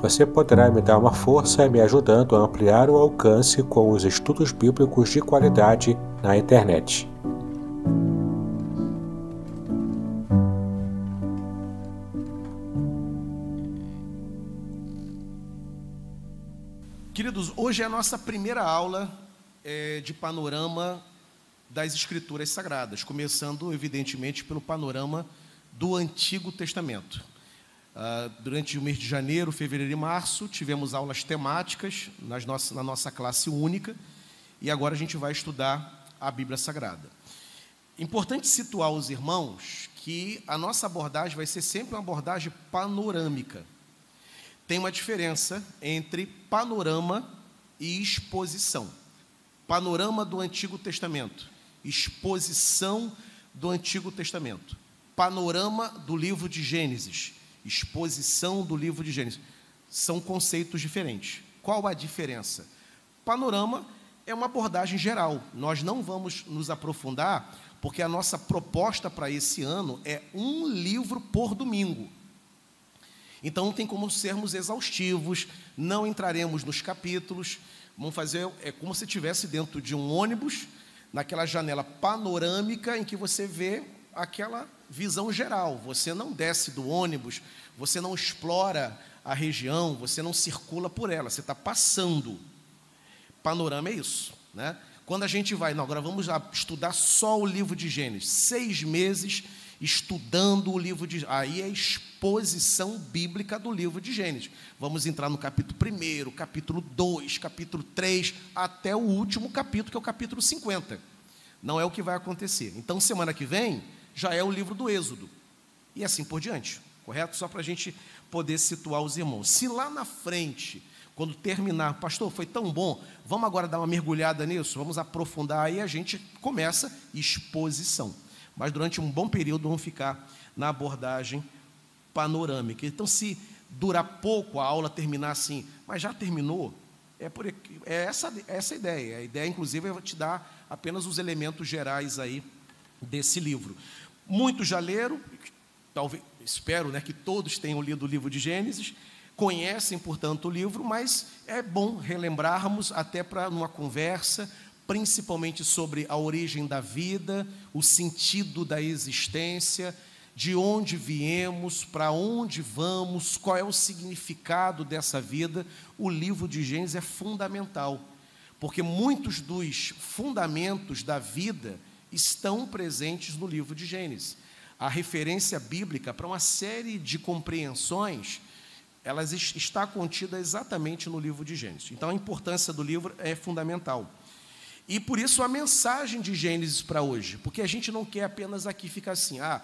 Você poderá me dar uma força me ajudando a ampliar o alcance com os estudos bíblicos de qualidade na internet. Queridos, hoje é a nossa primeira aula é, de panorama das Escrituras Sagradas, começando, evidentemente, pelo panorama do Antigo Testamento. Uh, durante o mês de janeiro, fevereiro e março, tivemos aulas temáticas nas na nossa classe única e agora a gente vai estudar a Bíblia Sagrada. Importante situar os irmãos que a nossa abordagem vai ser sempre uma abordagem panorâmica. Tem uma diferença entre panorama e exposição. Panorama do Antigo Testamento, exposição do Antigo Testamento. Panorama do livro de Gênesis, exposição do livro de Gênesis. São conceitos diferentes. Qual a diferença? Panorama é uma abordagem geral. Nós não vamos nos aprofundar, porque a nossa proposta para esse ano é um livro por domingo. Então não tem como sermos exaustivos, não entraremos nos capítulos. Vamos fazer é como se estivesse dentro de um ônibus, naquela janela panorâmica em que você vê aquela visão geral. Você não desce do ônibus, você não explora a região, você não circula por ela, você está passando. Panorama é isso, né? Quando a gente vai, não, agora vamos estudar só o livro de Gênesis, seis meses estudando o livro de aí é a exposição bíblica do livro de Gênesis. Vamos entrar no capítulo 1, capítulo 2, capítulo 3, até o último capítulo, que é o capítulo 50. Não é o que vai acontecer. Então, semana que vem, já é o livro do Êxodo. E assim por diante, correto? Só para a gente poder situar os irmãos. Se lá na frente, quando terminar, pastor, foi tão bom, vamos agora dar uma mergulhada nisso, vamos aprofundar, aí a gente começa exposição. Mas durante um bom período vamos ficar na abordagem panorâmica. Então, se durar pouco a aula terminar assim, mas já terminou, é, por, é essa, essa a ideia. A ideia, inclusive, é te dar apenas os elementos gerais aí desse livro. Muitos já leram, talvez, espero né, que todos tenham lido o livro de Gênesis, conhecem, portanto, o livro, mas é bom relembrarmos até para uma conversa, principalmente sobre a origem da vida, o sentido da existência, de onde viemos, para onde vamos, qual é o significado dessa vida. O livro de Gênesis é fundamental, porque muitos dos fundamentos da vida estão presentes no livro de Gênesis. A referência bíblica para uma série de compreensões, elas está contida exatamente no livro de Gênesis. Então a importância do livro é fundamental. E por isso a mensagem de Gênesis para hoje, porque a gente não quer apenas aqui ficar assim, ah,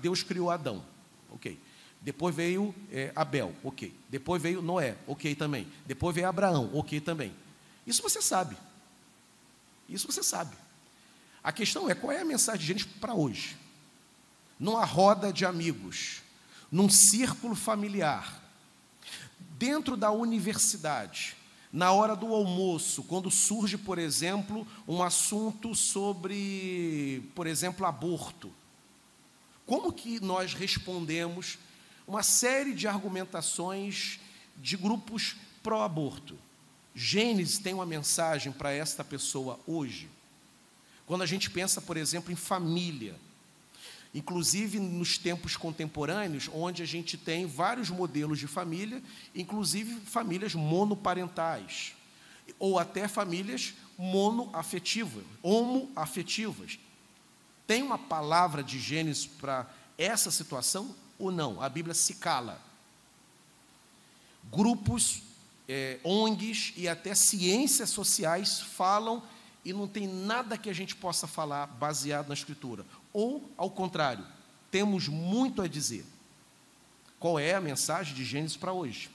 Deus criou Adão, ok. Depois veio é, Abel, ok. Depois veio Noé, ok também. Depois veio Abraão, ok também. Isso você sabe. Isso você sabe. A questão é qual é a mensagem de gente para hoje? Numa roda de amigos, num círculo familiar, dentro da universidade, na hora do almoço, quando surge, por exemplo, um assunto sobre, por exemplo, aborto. Como que nós respondemos uma série de argumentações de grupos pró-aborto? Gênesis tem uma mensagem para esta pessoa hoje. Quando a gente pensa, por exemplo, em família, inclusive nos tempos contemporâneos, onde a gente tem vários modelos de família, inclusive famílias monoparentais, ou até famílias monoafetivas, homoafetivas. Tem uma palavra de Gênesis para essa situação ou não? A Bíblia se cala. Grupos, é, ONGs e até ciências sociais falam e não tem nada que a gente possa falar baseado na Escritura. Ou, ao contrário, temos muito a dizer. Qual é a mensagem de Gênesis para hoje?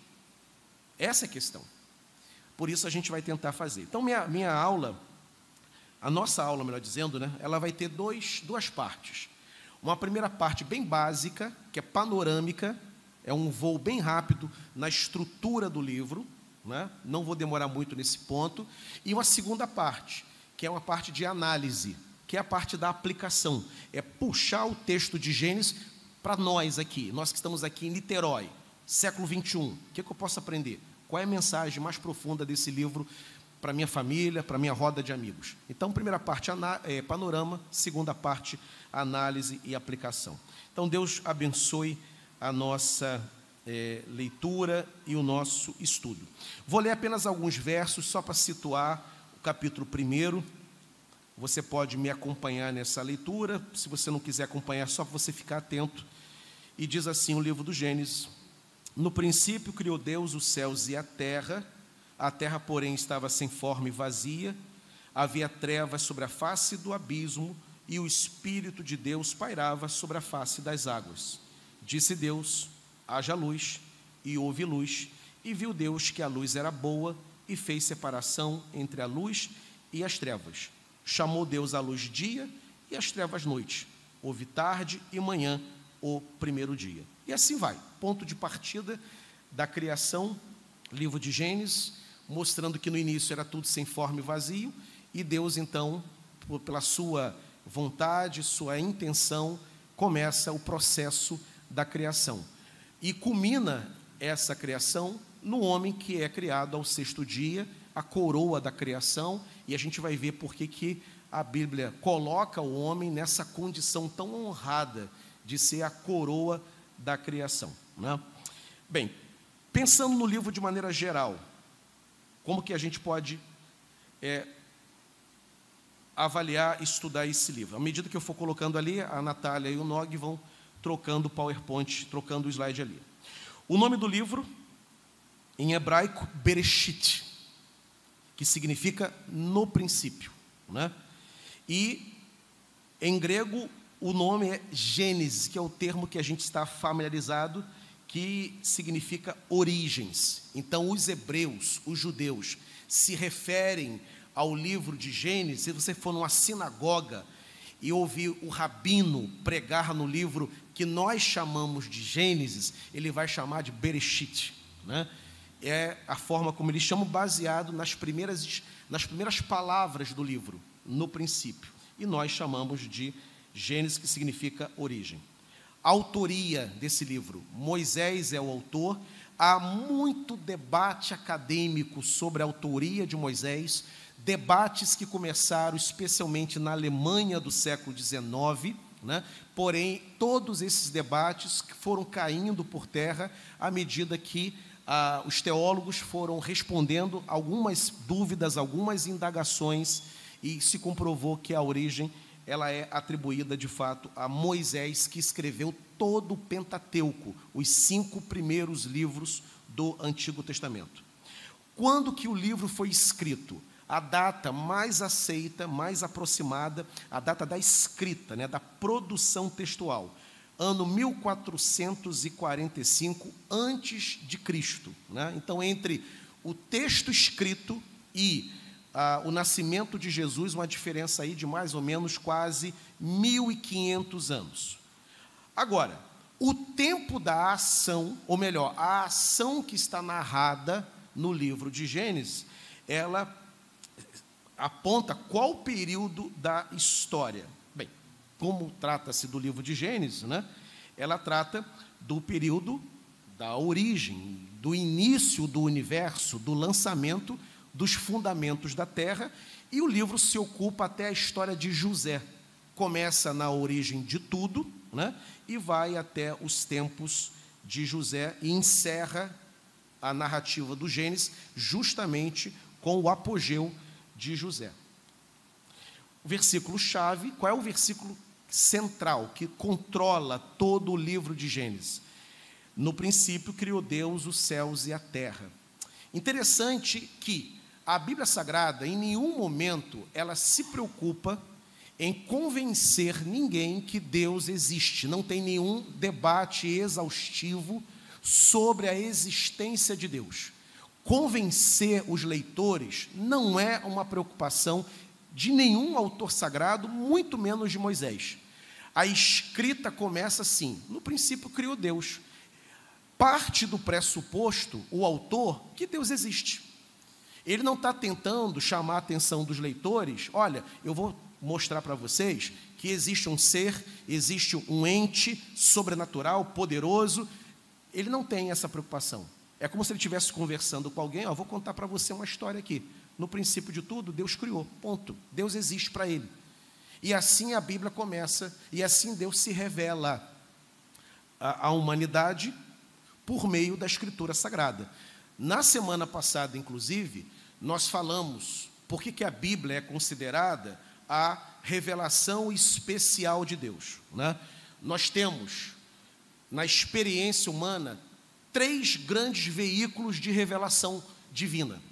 Essa é a questão. Por isso a gente vai tentar fazer. Então, minha, minha aula, a nossa aula, melhor dizendo, né, ela vai ter dois, duas partes. Uma primeira parte bem básica, que é panorâmica, é um voo bem rápido na estrutura do livro, né? não vou demorar muito nesse ponto. E uma segunda parte, que é uma parte de análise, que é a parte da aplicação. É puxar o texto de Gênesis para nós aqui, nós que estamos aqui em Niterói, século 21. O que, é que eu posso aprender? Qual é a mensagem mais profunda desse livro para minha família, para minha roda de amigos? Então, primeira parte, é, panorama, segunda parte, análise e aplicação. Então, Deus abençoe a nossa é, leitura e o nosso estudo. Vou ler apenas alguns versos só para situar capítulo 1. Você pode me acompanhar nessa leitura, se você não quiser acompanhar, só para você ficar atento. E diz assim o livro do Gênesis: No princípio criou Deus os céus e a terra, a terra, porém, estava sem forma e vazia, havia trevas sobre a face do abismo, e o Espírito de Deus pairava sobre a face das águas. Disse Deus: haja luz, e houve luz, e viu Deus que a luz era boa, e fez separação entre a luz e as trevas. Chamou Deus a luz dia e as trevas noite. Houve tarde e manhã, o primeiro dia. E assim vai. Ponto de partida da criação, livro de Gênesis, mostrando que no início era tudo sem forma e vazio, e Deus, então, pela sua vontade, sua intenção, começa o processo da criação. E culmina essa criação no homem que é criado ao sexto dia, a coroa da criação, e a gente vai ver por que, que a Bíblia coloca o homem nessa condição tão honrada de ser a coroa da criação. Né? Bem, pensando no livro de maneira geral, como que a gente pode é, avaliar, estudar esse livro? À medida que eu for colocando ali, a Natália e o Nog vão trocando o PowerPoint, trocando o slide ali. O nome do livro, em hebraico, Bereshit, que significa no princípio. Né? E em grego, o nome é Gênesis, que é o termo que a gente está familiarizado, que significa origens. Então, os hebreus, os judeus, se referem ao livro de Gênesis, se você for numa sinagoga e ouvir o rabino pregar no livro que nós chamamos de Gênesis, ele vai chamar de Bereshit. Né? É a forma como eles chamam, baseado nas primeiras, nas primeiras palavras do livro, no princípio. E nós chamamos de Gênesis, que significa origem. autoria desse livro: Moisés é o autor. Há muito debate acadêmico sobre a autoria de Moisés, debates que começaram especialmente na Alemanha do século XIX né? Porém, todos esses debates foram caindo por terra à medida que ah, os teólogos foram respondendo algumas dúvidas, algumas indagações, e se comprovou que a origem ela é atribuída de fato a Moisés, que escreveu todo o Pentateuco, os cinco primeiros livros do Antigo Testamento. Quando que o livro foi escrito? a data mais aceita, mais aproximada, a data da escrita, né, da produção textual, ano 1445 antes de Cristo. Né? Então, entre o texto escrito e ah, o nascimento de Jesus, uma diferença aí de mais ou menos quase 1500 anos. Agora, o tempo da ação, ou melhor, a ação que está narrada no livro de Gênesis, ela aponta qual período da história. Como trata-se do livro de Gênesis, né? ela trata do período da origem, do início do universo, do lançamento dos fundamentos da terra, e o livro se ocupa até a história de José. Começa na origem de tudo, né? e vai até os tempos de José e encerra a narrativa do Gênesis justamente com o apogeu de José. O versículo chave, qual é o versículo central que controla todo o livro de Gênesis. No princípio criou Deus os céus e a terra. Interessante que a Bíblia Sagrada, em nenhum momento, ela se preocupa em convencer ninguém que Deus existe. Não tem nenhum debate exaustivo sobre a existência de Deus. Convencer os leitores não é uma preocupação de nenhum autor sagrado, muito menos de Moisés. A escrita começa assim: no princípio criou Deus. Parte do pressuposto, o autor, que Deus existe. Ele não está tentando chamar a atenção dos leitores, olha, eu vou mostrar para vocês que existe um ser, existe um ente sobrenatural, poderoso. Ele não tem essa preocupação. É como se ele estivesse conversando com alguém, ó, vou contar para você uma história aqui. No princípio de tudo, Deus criou, ponto. Deus existe para ele. E assim a Bíblia começa, e assim Deus se revela à, à humanidade por meio da Escritura Sagrada. Na semana passada, inclusive, nós falamos por que, que a Bíblia é considerada a revelação especial de Deus. Né? Nós temos, na experiência humana, três grandes veículos de revelação divina.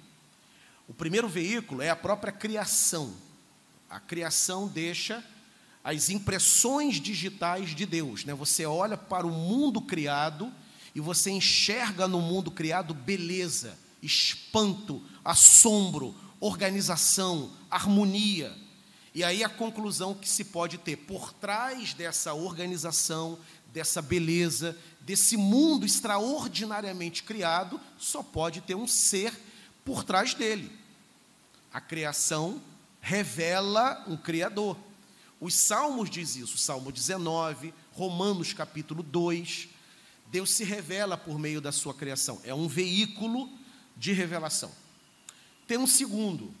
O primeiro veículo é a própria criação. A criação deixa as impressões digitais de Deus. Né? Você olha para o mundo criado e você enxerga no mundo criado beleza, espanto, assombro, organização, harmonia. E aí a conclusão que se pode ter por trás dessa organização, dessa beleza, desse mundo extraordinariamente criado, só pode ter um ser por trás dele. A criação revela um criador. Os salmos diz isso, Salmo 19, Romanos capítulo 2. Deus se revela por meio da sua criação, é um veículo de revelação. Tem um segundo,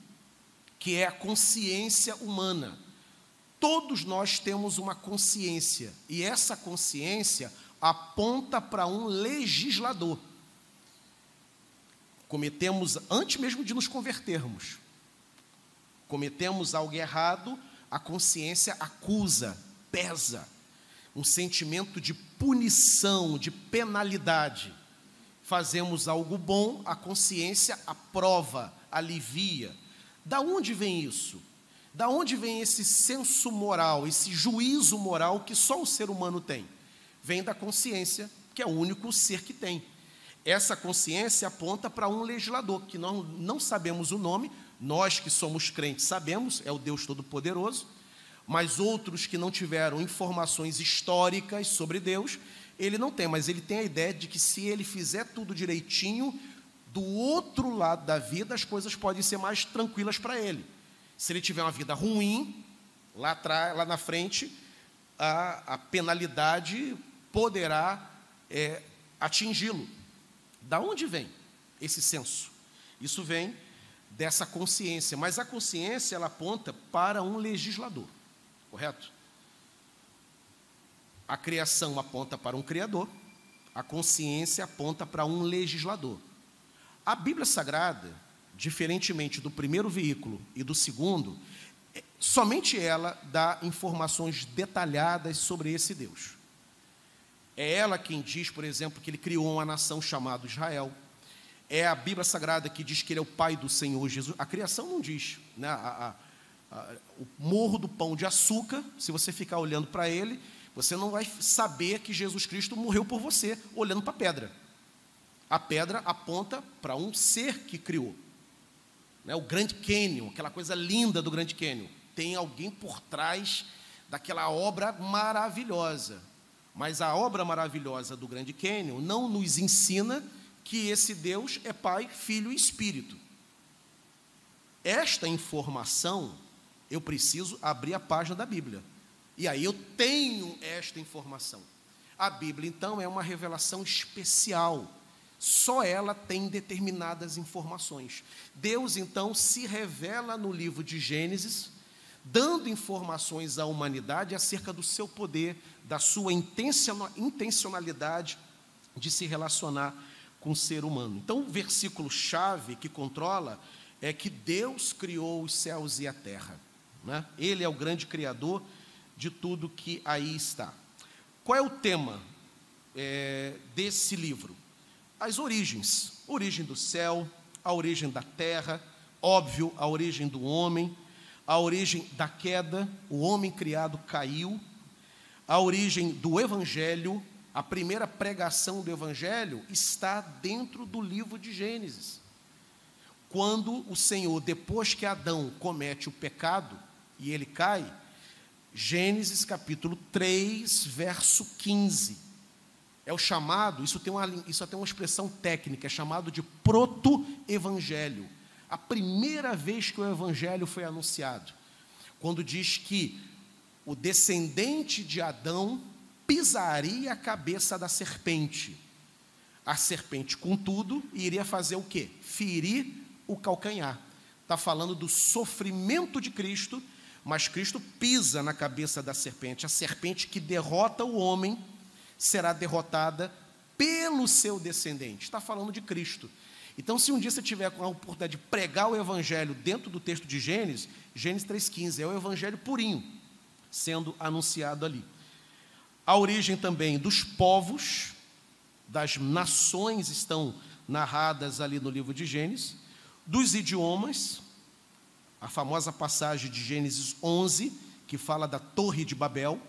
que é a consciência humana. Todos nós temos uma consciência, e essa consciência aponta para um legislador. Cometemos, antes mesmo de nos convertermos, cometemos algo errado, a consciência acusa, pesa, um sentimento de punição, de penalidade. Fazemos algo bom, a consciência aprova, alivia da onde vem isso? Da onde vem esse senso moral, esse juízo moral que só o ser humano tem? Vem da consciência, que é o único ser que tem. Essa consciência aponta para um legislador, que nós não sabemos o nome, nós que somos crentes sabemos, é o Deus Todo-Poderoso, mas outros que não tiveram informações históricas sobre Deus, ele não tem, mas ele tem a ideia de que se ele fizer tudo direitinho, do outro lado da vida, as coisas podem ser mais tranquilas para ele. Se ele tiver uma vida ruim, lá, atrás, lá na frente, a, a penalidade poderá é, atingi-lo. Da onde vem esse senso? Isso vem dessa consciência, mas a consciência ela aponta para um legislador, correto? A criação aponta para um criador, a consciência aponta para um legislador. A Bíblia Sagrada, diferentemente do primeiro veículo e do segundo, é, somente ela dá informações detalhadas sobre esse Deus. É ela quem diz, por exemplo, que ele criou uma nação chamada Israel. É a Bíblia Sagrada que diz que ele é o pai do Senhor Jesus. A criação não diz. Né? A, a, a, o morro do pão de açúcar, se você ficar olhando para ele, você não vai saber que Jesus Cristo morreu por você, olhando para a pedra. A pedra aponta para um ser que criou. Né? O Grande Canyon, aquela coisa linda do Grande Canyon. Tem alguém por trás daquela obra maravilhosa. Mas a obra maravilhosa do Grande Canyon não nos ensina que esse Deus é Pai, Filho e Espírito. Esta informação, eu preciso abrir a página da Bíblia. E aí eu tenho esta informação. A Bíblia, então, é uma revelação especial só ela tem determinadas informações. Deus, então, se revela no livro de Gênesis, dando informações à humanidade acerca do seu poder, da sua intencionalidade de se relacionar com o ser humano. Então, o versículo-chave que controla é que Deus criou os céus e a terra. Né? Ele é o grande criador de tudo que aí está. Qual é o tema é, desse livro? As origens: origem do céu, a origem da terra, óbvio, a origem do homem, a origem da queda, o homem criado caiu, a origem do evangelho, a primeira pregação do evangelho está dentro do livro de Gênesis. Quando o Senhor, depois que Adão comete o pecado e ele cai, Gênesis capítulo 3, verso 15. É o chamado, isso tem uma, isso tem uma expressão técnica, é chamado de proto-evangelho. A primeira vez que o evangelho foi anunciado, quando diz que o descendente de Adão pisaria a cabeça da serpente. A serpente, contudo, iria fazer o quê? Ferir o calcanhar. Está falando do sofrimento de Cristo mas Cristo pisa na cabeça da serpente. A serpente que derrota o homem será derrotada pelo seu descendente. Está falando de Cristo. Então, se um dia você tiver a oportunidade de pregar o evangelho dentro do texto de Gênesis, Gênesis 3,15 é o evangelho purinho sendo anunciado ali. A origem também dos povos, das nações estão narradas ali no livro de Gênesis, dos idiomas, a famosa passagem de Gênesis 11, que fala da Torre de Babel,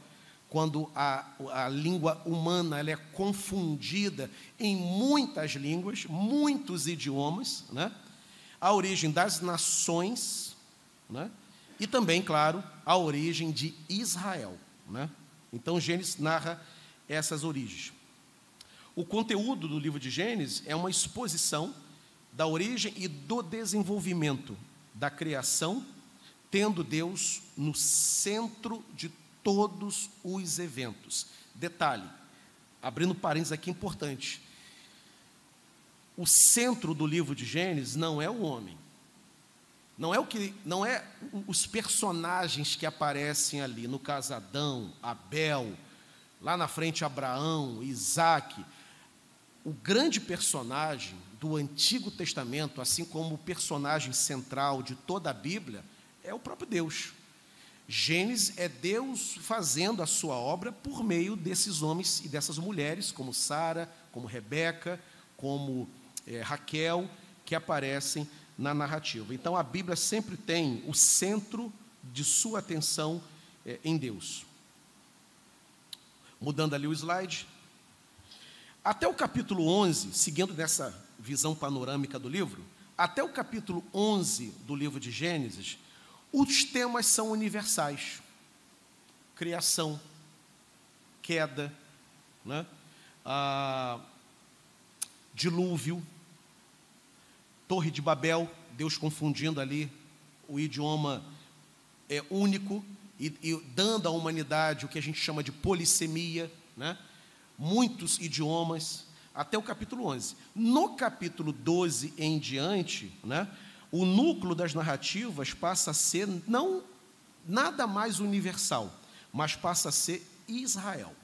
quando a, a língua humana ela é confundida em muitas línguas, muitos idiomas, né? a origem das nações, né? e também, claro, a origem de Israel. Né? Então, Gênesis narra essas origens. O conteúdo do livro de Gênesis é uma exposição da origem e do desenvolvimento da criação, tendo Deus no centro de todos os eventos. Detalhe, abrindo parênteses aqui importante. O centro do livro de Gênesis não é o homem. Não é o que, não é os personagens que aparecem ali, no caso Adão, Abel, lá na frente Abraão, Isaac. O grande personagem do Antigo Testamento, assim como o personagem central de toda a Bíblia, é o próprio Deus. Gênesis é Deus fazendo a sua obra por meio desses homens e dessas mulheres, como Sara, como Rebeca, como é, Raquel, que aparecem na narrativa. Então a Bíblia sempre tem o centro de sua atenção é, em Deus. Mudando ali o slide. Até o capítulo 11, seguindo nessa visão panorâmica do livro, até o capítulo 11 do livro de Gênesis, os temas são universais: criação, queda, né? ah, dilúvio, Torre de Babel, Deus confundindo ali o idioma é, único e, e dando à humanidade o que a gente chama de polissemia, né? muitos idiomas, até o capítulo 11. No capítulo 12 em diante, né, o núcleo das narrativas passa a ser não nada mais universal, mas passa a ser Israel.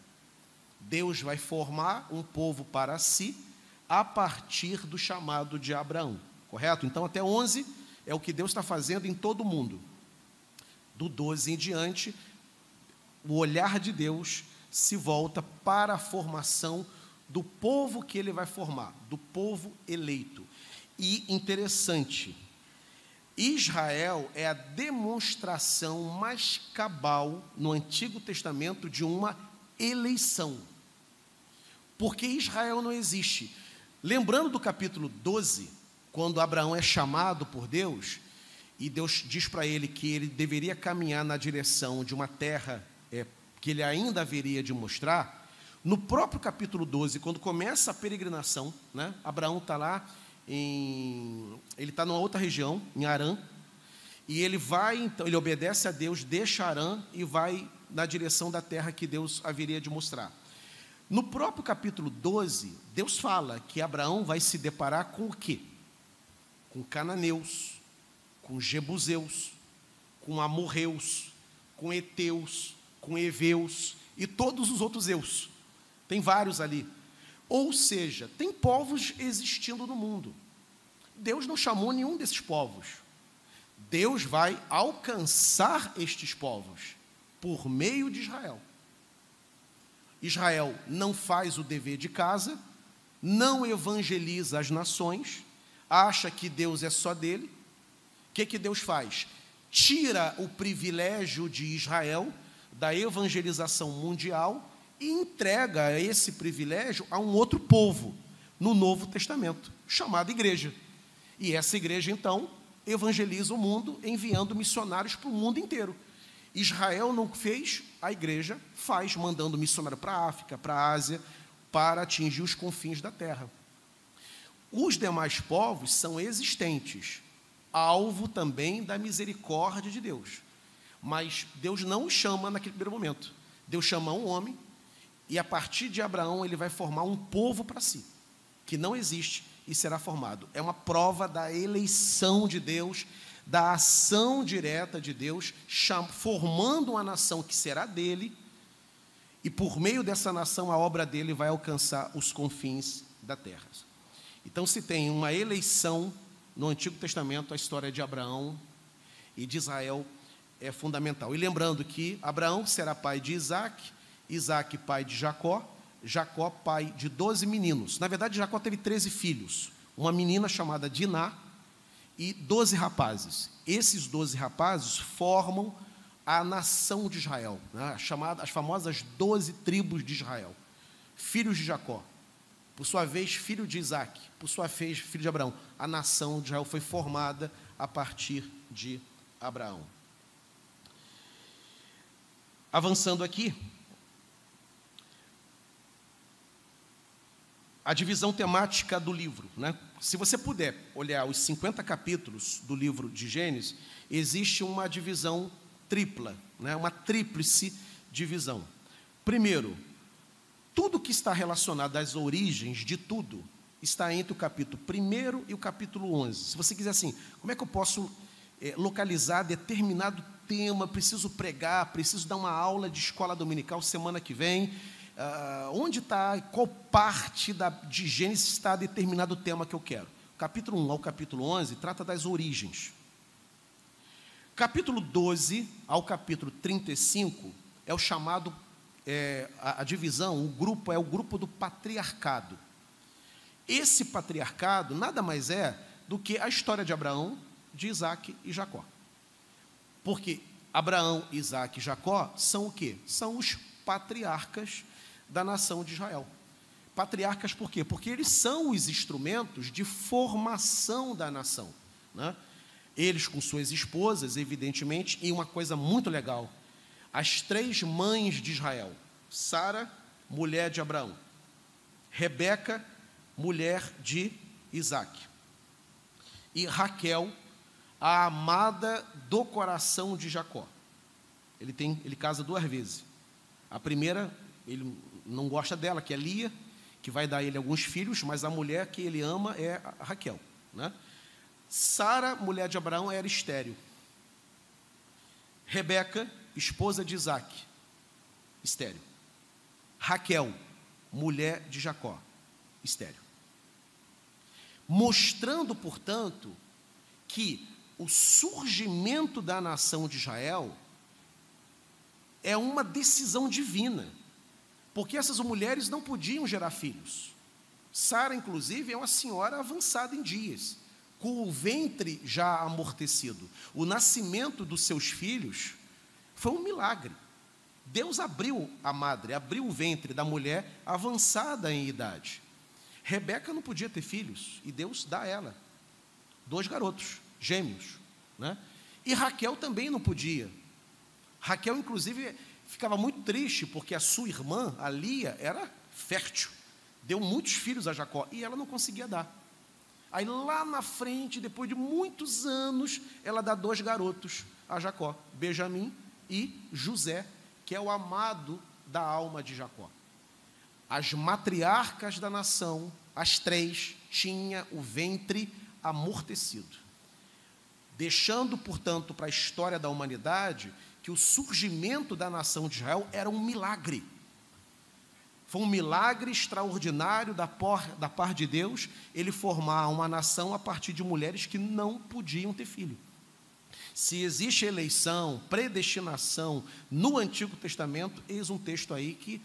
Deus vai formar um povo para si a partir do chamado de Abraão, correto? Então, até 11 é o que Deus está fazendo em todo o mundo. Do 12 em diante, o olhar de Deus se volta para a formação do povo que ele vai formar, do povo eleito. E interessante, Israel é a demonstração mais cabal no Antigo Testamento de uma eleição. Porque Israel não existe. Lembrando do capítulo 12, quando Abraão é chamado por Deus, e Deus diz para ele que ele deveria caminhar na direção de uma terra é, que ele ainda haveria de mostrar, no próprio capítulo 12, quando começa a peregrinação, né, Abraão está lá, em, ele está numa outra região, em Arã, e ele vai, então, ele obedece a Deus, deixa Arã e vai na direção da terra que Deus haveria de mostrar. No próprio capítulo 12, Deus fala que Abraão vai se deparar com o quê? Com cananeus, com jebuseus, com amorreus, com heteus, com heveus e todos os outros eus. Tem vários ali. Ou seja, tem povos existindo no mundo. Deus não chamou nenhum desses povos. Deus vai alcançar estes povos. por meio de Israel. Israel não faz o dever de casa, não evangeliza as nações, acha que Deus é só dele. O que, que Deus faz? Tira o privilégio de Israel da evangelização mundial e entrega esse privilégio a um outro povo no Novo Testamento, chamado igreja. E essa igreja, então, evangeliza o mundo, enviando missionários para o mundo inteiro. Israel não fez, a igreja faz, mandando missionário para a África, para a Ásia, para atingir os confins da terra. Os demais povos são existentes, alvo também da misericórdia de Deus. Mas Deus não os chama naquele primeiro momento. Deus chama um homem, e a partir de Abraão ele vai formar um povo para si, que não existe e será formado. É uma prova da eleição de Deus, da ação direta de Deus, formando uma nação que será dele, e por meio dessa nação a obra dele vai alcançar os confins da terra. Então, se tem uma eleição no Antigo Testamento, a história de Abraão e de Israel é fundamental. E lembrando que Abraão será pai de Isaac, Isaac pai de Jacó, Jacó pai de doze meninos. Na verdade, Jacó teve treze filhos, uma menina chamada Diná e doze rapazes. Esses doze rapazes formam a nação de Israel, né? chamada, as famosas doze tribos de Israel, filhos de Jacó. Por sua vez, filho de Isaac, por sua vez, filho de Abraão. A nação de Israel foi formada a partir de Abraão. Avançando aqui, a divisão temática do livro. Né? Se você puder olhar os 50 capítulos do livro de Gênesis, existe uma divisão tripla, né? uma tríplice divisão. Primeiro, tudo que está relacionado às origens de tudo está entre o capítulo 1 e o capítulo 11. Se você quiser assim, como é que eu posso é, localizar determinado tema, preciso pregar, preciso dar uma aula de escola dominical semana que vem, uh, onde está, qual parte da, de Gênesis está determinado o tema que eu quero. Capítulo 1 ao capítulo 11 trata das origens. Capítulo 12 ao capítulo 35 é o chamado, é, a, a divisão, o grupo é o grupo do patriarcado. Esse patriarcado nada mais é do que a história de Abraão, de Isaac e Jacó. Porque Abraão, Isaac e Jacó são o quê? São os patriarcas da nação de Israel. Patriarcas por quê? Porque eles são os instrumentos de formação da nação. Né? Eles com suas esposas, evidentemente, e uma coisa muito legal: as três mães de Israel, Sara, mulher de Abraão, Rebeca, mulher de Isaac, e Raquel, a amada do coração de Jacó. Ele tem, ele casa duas vezes. A primeira, ele não gosta dela, que é Lia, que vai dar ele alguns filhos, mas a mulher que ele ama é a Raquel. Né? Sara, mulher de Abraão, era estéril. Rebeca, esposa de Isaac, estéril. Raquel, mulher de Jacó, estéril. Mostrando, portanto, que o surgimento da nação de Israel é uma decisão divina porque essas mulheres não podiam gerar filhos. Sara, inclusive, é uma senhora avançada em dias, com o ventre já amortecido. O nascimento dos seus filhos foi um milagre. Deus abriu a madre, abriu o ventre da mulher avançada em idade. Rebeca não podia ter filhos, e Deus dá a ela dois garotos, gêmeos. Né? E Raquel também não podia. Raquel, inclusive, ficava muito triste porque a sua irmã, a Lia, era fértil, deu muitos filhos a Jacó e ela não conseguia dar. Aí lá na frente, depois de muitos anos, ela dá dois garotos a Jacó, Benjamim e José, que é o amado da alma de Jacó. As matriarcas da nação, as três, tinha o ventre amortecido, deixando, portanto, para a história da humanidade que o surgimento da nação de Israel era um milagre. Foi um milagre extraordinário da, por, da parte de Deus ele formar uma nação a partir de mulheres que não podiam ter filho. Se existe eleição, predestinação no Antigo Testamento, eis um texto aí que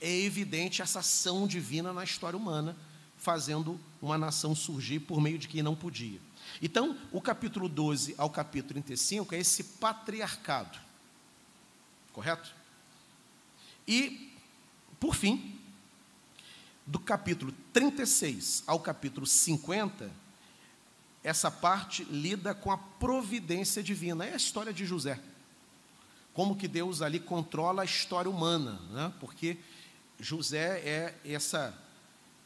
é evidente essa ação divina na história humana, fazendo uma nação surgir por meio de quem não podia. Então, o capítulo 12 ao capítulo 35 é esse patriarcado. Correto? E, por fim, do capítulo 36 ao capítulo 50, essa parte lida com a providência divina. É a história de José. Como que Deus ali controla a história humana, né? porque José é essa,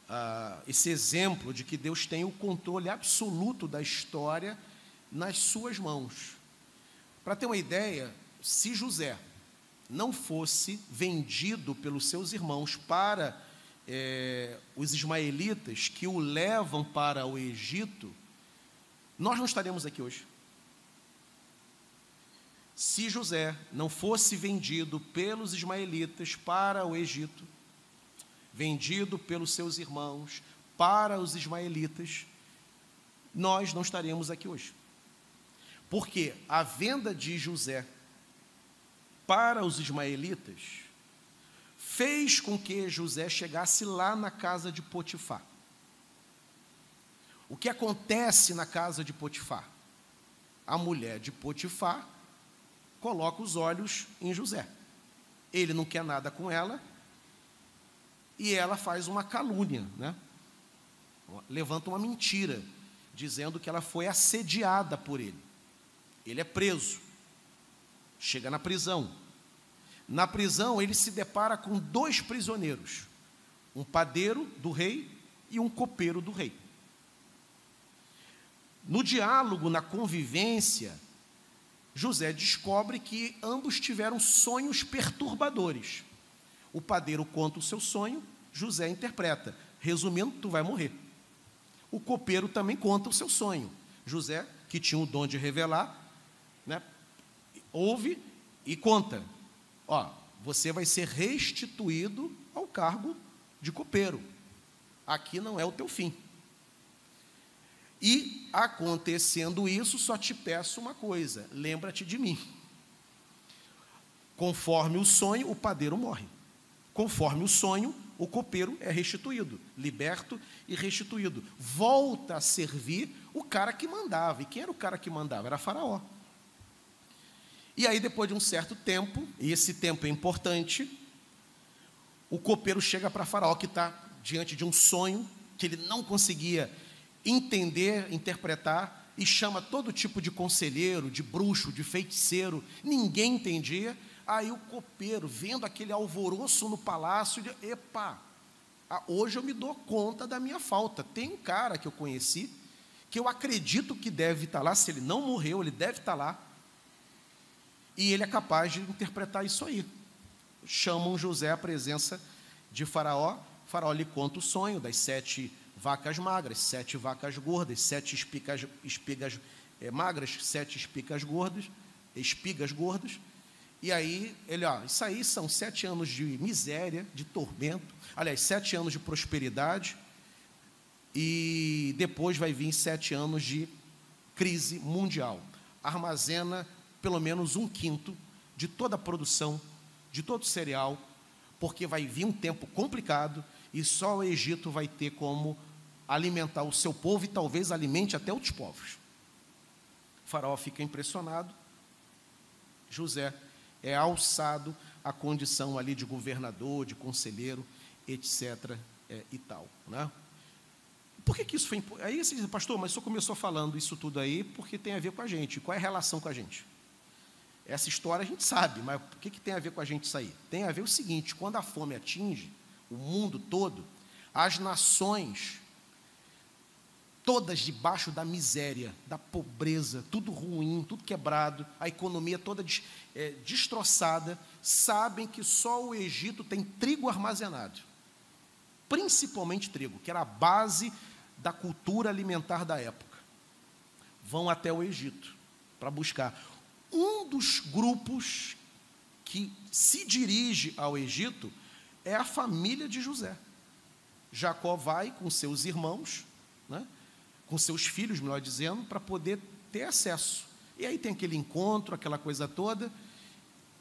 uh, esse exemplo de que Deus tem o controle absoluto da história nas suas mãos. Para ter uma ideia, se José não fosse vendido pelos seus irmãos para é, os ismaelitas que o levam para o Egito, nós não estaremos aqui hoje. Se José não fosse vendido pelos ismaelitas para o Egito, vendido pelos seus irmãos para os ismaelitas, nós não estaremos aqui hoje. Porque a venda de José para os ismaelitas fez com que José chegasse lá na casa de Potifar. O que acontece na casa de Potifar? A mulher de Potifar coloca os olhos em José. Ele não quer nada com ela e ela faz uma calúnia, né? levanta uma mentira, dizendo que ela foi assediada por ele. Ele é preso, chega na prisão. Na prisão, ele se depara com dois prisioneiros: um padeiro do rei e um copeiro do rei. No diálogo, na convivência, José descobre que ambos tiveram sonhos perturbadores. O padeiro conta o seu sonho, José interpreta. Resumindo, tu vai morrer. O copeiro também conta o seu sonho. José, que tinha o dom de revelar, né, ouve e conta. Ó, você vai ser restituído ao cargo de copeiro. Aqui não é o teu fim. E acontecendo isso, só te peço uma coisa: lembra-te de mim. Conforme o sonho, o padeiro morre. Conforme o sonho, o copeiro é restituído, liberto e restituído. Volta a servir o cara que mandava. E quem era o cara que mandava? Era Faraó. E aí, depois de um certo tempo, e esse tempo é importante, o copeiro chega para Faraó, que está diante de um sonho que ele não conseguia entender, interpretar, e chama todo tipo de conselheiro, de bruxo, de feiticeiro, ninguém entendia. Aí o copeiro, vendo aquele alvoroço no palácio, diz: Epa, hoje eu me dou conta da minha falta. Tem um cara que eu conheci, que eu acredito que deve estar lá, se ele não morreu, ele deve estar lá, e ele é capaz de interpretar isso aí. Chamam José à presença de Faraó, Faraó lhe conta o sonho das sete vacas magras, sete vacas gordas, sete espigas, espigas é, magras, sete espigas gordas, espigas gordas. E aí, ele, ó, isso aí são sete anos de miséria, de tormento, aliás, sete anos de prosperidade, e depois vai vir sete anos de crise mundial. Armazena pelo menos um quinto de toda a produção, de todo o cereal, porque vai vir um tempo complicado e só o Egito vai ter como alimentar o seu povo e talvez alimente até outros povos. O faraó fica impressionado. José é alçado à condição ali de governador, de conselheiro, etc. É, e tal. Né? Por que, que isso foi. Aí você diz, pastor, mas o senhor começou falando isso tudo aí porque tem a ver com a gente. Qual é a relação com a gente? Essa história a gente sabe, mas o que, que tem a ver com a gente isso aí? Tem a ver o seguinte: quando a fome atinge o mundo todo, as nações todas debaixo da miséria, da pobreza, tudo ruim, tudo quebrado, a economia toda é, destroçada, sabem que só o Egito tem trigo armazenado. Principalmente trigo, que era a base da cultura alimentar da época. Vão até o Egito para buscar. Um dos grupos que se dirige ao Egito é a família de José. Jacó vai com seus irmãos, né? Com seus filhos, melhor dizendo, para poder ter acesso. E aí tem aquele encontro, aquela coisa toda.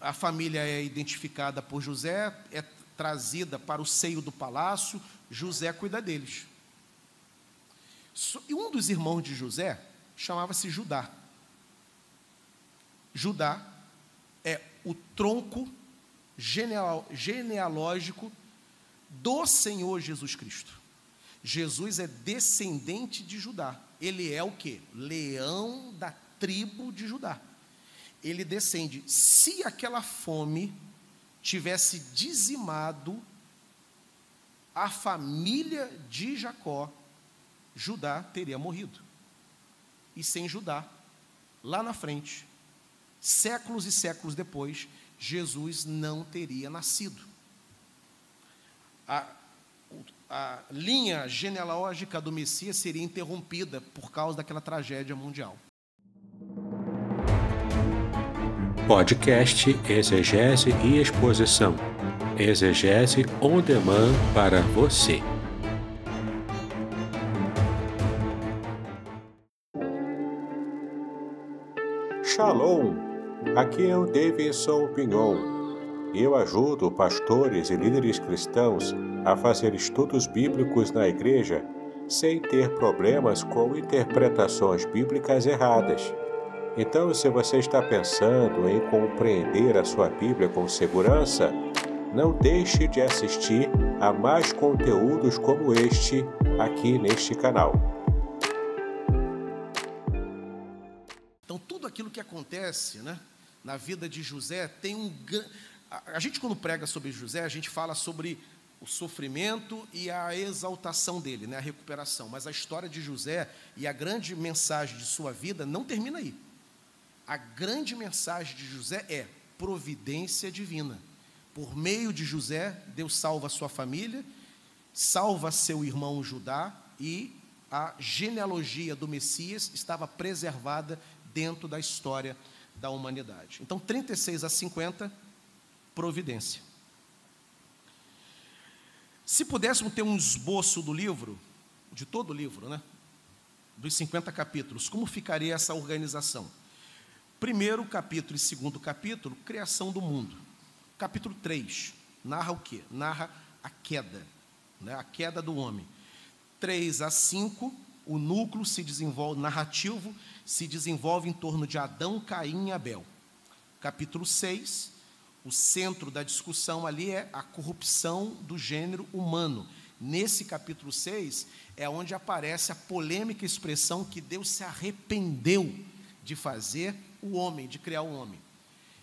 A família é identificada por José, é trazida para o seio do palácio, José cuida deles. E um dos irmãos de José chamava-se Judá. Judá é o tronco genealógico do Senhor Jesus Cristo. Jesus é descendente de Judá. Ele é o que? Leão da tribo de Judá. Ele descende. Se aquela fome tivesse dizimado a família de Jacó, Judá teria morrido. E sem Judá, lá na frente, séculos e séculos depois, Jesus não teria nascido. A, a linha genealógica do Messias seria interrompida por causa daquela tragédia mundial. Podcast Exegese e Exposição. Exegese on demand para você. Shalom! Aqui é o Davidson Pignon. Eu ajudo pastores e líderes cristãos a fazer estudos bíblicos na igreja sem ter problemas com interpretações bíblicas erradas. Então, se você está pensando em compreender a sua Bíblia com segurança, não deixe de assistir a mais conteúdos como este aqui neste canal. Então, tudo aquilo que acontece né, na vida de José tem um. A gente, quando prega sobre José, a gente fala sobre o sofrimento e a exaltação dele, né, a recuperação. Mas a história de José e a grande mensagem de sua vida não termina aí a grande mensagem de José é providência divina. Por meio de José, Deus salva sua família, salva seu irmão Judá e a genealogia do Messias estava preservada dentro da história da humanidade. Então, 36 a 50, providência. Se pudéssemos ter um esboço do livro, de todo o livro, né? Dos 50 capítulos, como ficaria essa organização? Primeiro capítulo e segundo capítulo, criação do mundo. Capítulo 3, narra o quê? Narra a queda, né? a queda do homem. 3 a 5, o núcleo se desenvolve, narrativo, se desenvolve em torno de Adão, Caim e Abel. Capítulo 6, o centro da discussão ali é a corrupção do gênero humano. Nesse capítulo 6 é onde aparece a polêmica expressão que Deus se arrependeu de fazer o homem, de criar o homem.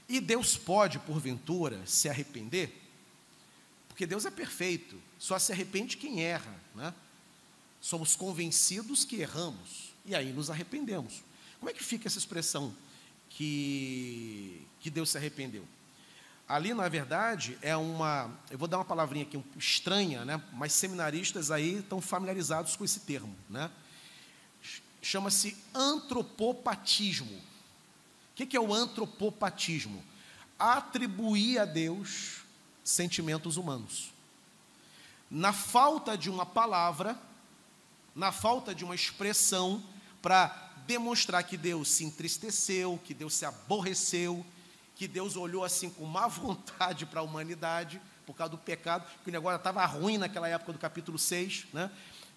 E Deus pode, porventura, se arrepender? Porque Deus é perfeito, só se arrepende quem erra. Né? Somos convencidos que erramos, e aí nos arrependemos. Como é que fica essa expressão que, que Deus se arrependeu? Ali, na verdade, é uma. Eu vou dar uma palavrinha aqui estranha, né? mas seminaristas aí estão familiarizados com esse termo. Né? Chama-se antropopatismo. O que é o antropopatismo? Atribuir a Deus sentimentos humanos. Na falta de uma palavra, na falta de uma expressão para demonstrar que Deus se entristeceu, que Deus se aborreceu, que Deus olhou assim com má vontade para a humanidade por causa do pecado, que o negócio estava ruim naquela época do capítulo 6, né?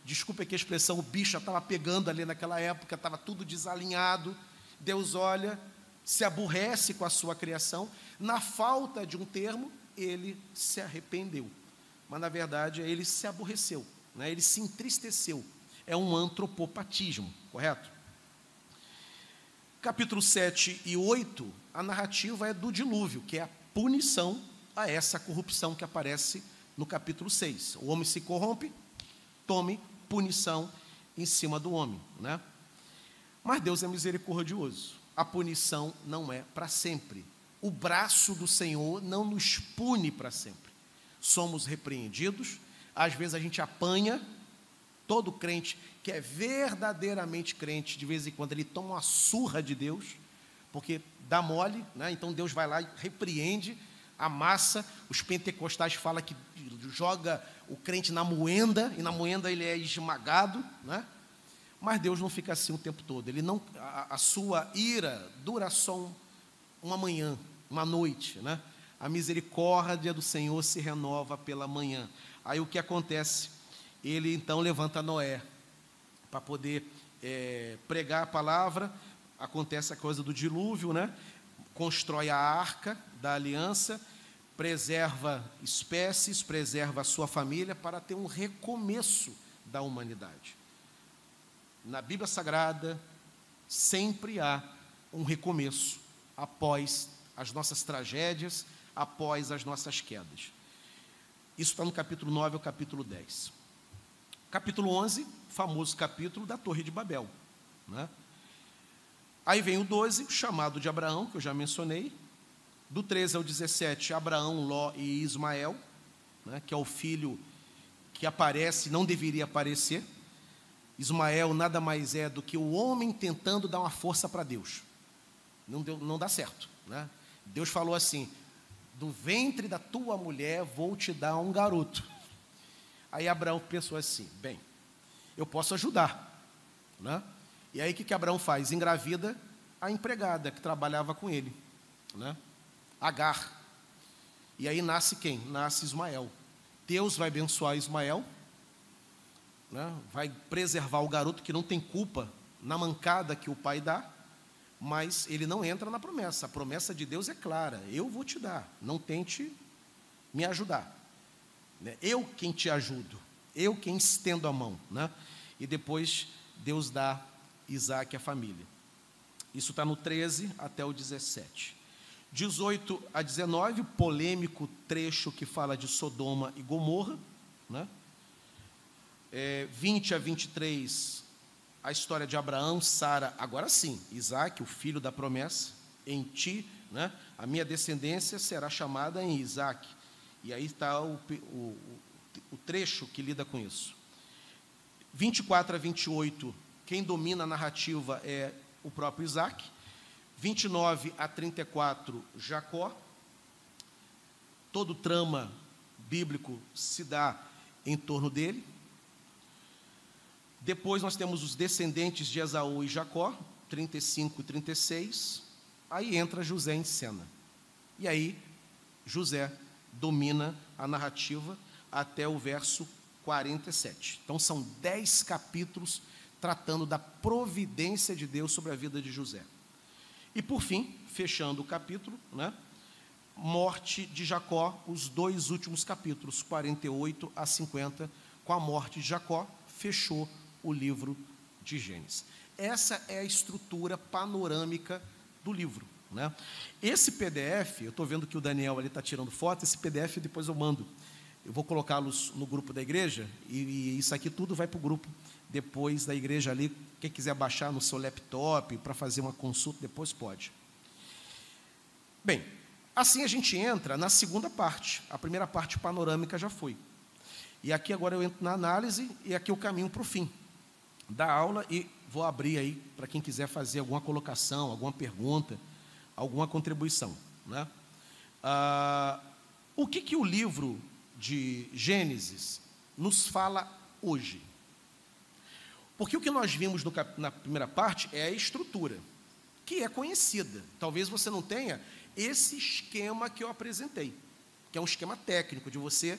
Desculpa aqui a expressão, o bicho estava pegando ali naquela época, estava tudo desalinhado. Deus olha se aborrece com a sua criação, na falta de um termo, ele se arrependeu. Mas na verdade, ele se aborreceu, né? ele se entristeceu. É um antropopatismo, correto? Capítulo 7 e 8, a narrativa é do dilúvio, que é a punição a essa corrupção que aparece no capítulo 6. O homem se corrompe, tome punição em cima do homem. Né? Mas Deus é misericordioso a punição não é para sempre. O braço do Senhor não nos pune para sempre. Somos repreendidos, às vezes a gente apanha. Todo crente que é verdadeiramente crente, de vez em quando ele toma uma surra de Deus, porque dá mole, né? então Deus vai lá e repreende, amassa. Os pentecostais falam que joga o crente na moenda, e na moenda ele é esmagado, né? Mas Deus não fica assim o tempo todo. Ele não, a, a sua ira dura só um, uma manhã, uma noite, né? A misericórdia do Senhor se renova pela manhã. Aí o que acontece? Ele então levanta Noé para poder é, pregar a palavra. Acontece a coisa do dilúvio, né? Constrói a arca da aliança, preserva espécies, preserva a sua família para ter um recomeço da humanidade. Na Bíblia Sagrada, sempre há um recomeço após as nossas tragédias, após as nossas quedas. Isso está no capítulo 9 ao capítulo 10. Capítulo 11, famoso capítulo da Torre de Babel. Né? Aí vem o 12, chamado de Abraão, que eu já mencionei. Do 13 ao 17, Abraão, Ló e Ismael, né, que é o filho que aparece, não deveria aparecer. Ismael nada mais é do que o homem tentando dar uma força para Deus. Não, deu, não dá certo. Né? Deus falou assim: do ventre da tua mulher vou te dar um garoto. Aí Abraão pensou assim: bem, eu posso ajudar. Né? E aí o que, que Abraão faz? Engravida a empregada que trabalhava com ele, né? Agar. E aí nasce quem? Nasce Ismael. Deus vai abençoar Ismael, né? vai preservar o garoto que não tem culpa na mancada que o pai dá, mas ele não entra na promessa. A promessa de Deus é clara: eu vou te dar, não tente me ajudar. Né? Eu quem te ajudo, eu quem estendo a mão. Né? E depois Deus dá Isaac à família. Isso está no 13 até o 17. 18 a 19, polêmico trecho que fala de Sodoma e Gomorra. Né? É, 20 a 23, a história de Abraão, Sara, agora sim, Isaac, o filho da promessa, em ti, né? a minha descendência será chamada em Isaac. E aí está o, o, o trecho que lida com isso. 24 a 28, quem domina a narrativa é o próprio Isaac. 29 a 34, Jacó. Todo o trama bíblico se dá em torno dele. Depois nós temos os descendentes de Esaú e Jacó, 35 e 36. Aí entra José em cena. E aí José domina a narrativa até o verso 47. Então são dez capítulos tratando da providência de Deus sobre a vida de José. E por fim, fechando o capítulo, né, morte de Jacó, os dois últimos capítulos, 48 a 50, com a morte de Jacó, fechou o livro de Gênesis. Essa é a estrutura panorâmica do livro. Né? Esse PDF, eu estou vendo que o Daniel ali está tirando foto, esse PDF depois eu mando. Eu vou colocá-los no grupo da igreja, e, e isso aqui tudo vai para o grupo depois da igreja ali. Quem quiser baixar no seu laptop para fazer uma consulta, depois pode. Bem, assim a gente entra na segunda parte. A primeira parte panorâmica já foi. E aqui agora eu entro na análise e aqui eu caminho para o fim da aula e vou abrir aí para quem quiser fazer alguma colocação, alguma pergunta, alguma contribuição. Né? Ah, o que, que o livro de Gênesis nos fala hoje? Porque o que nós vimos no, na primeira parte é a estrutura, que é conhecida. Talvez você não tenha esse esquema que eu apresentei, que é um esquema técnico de você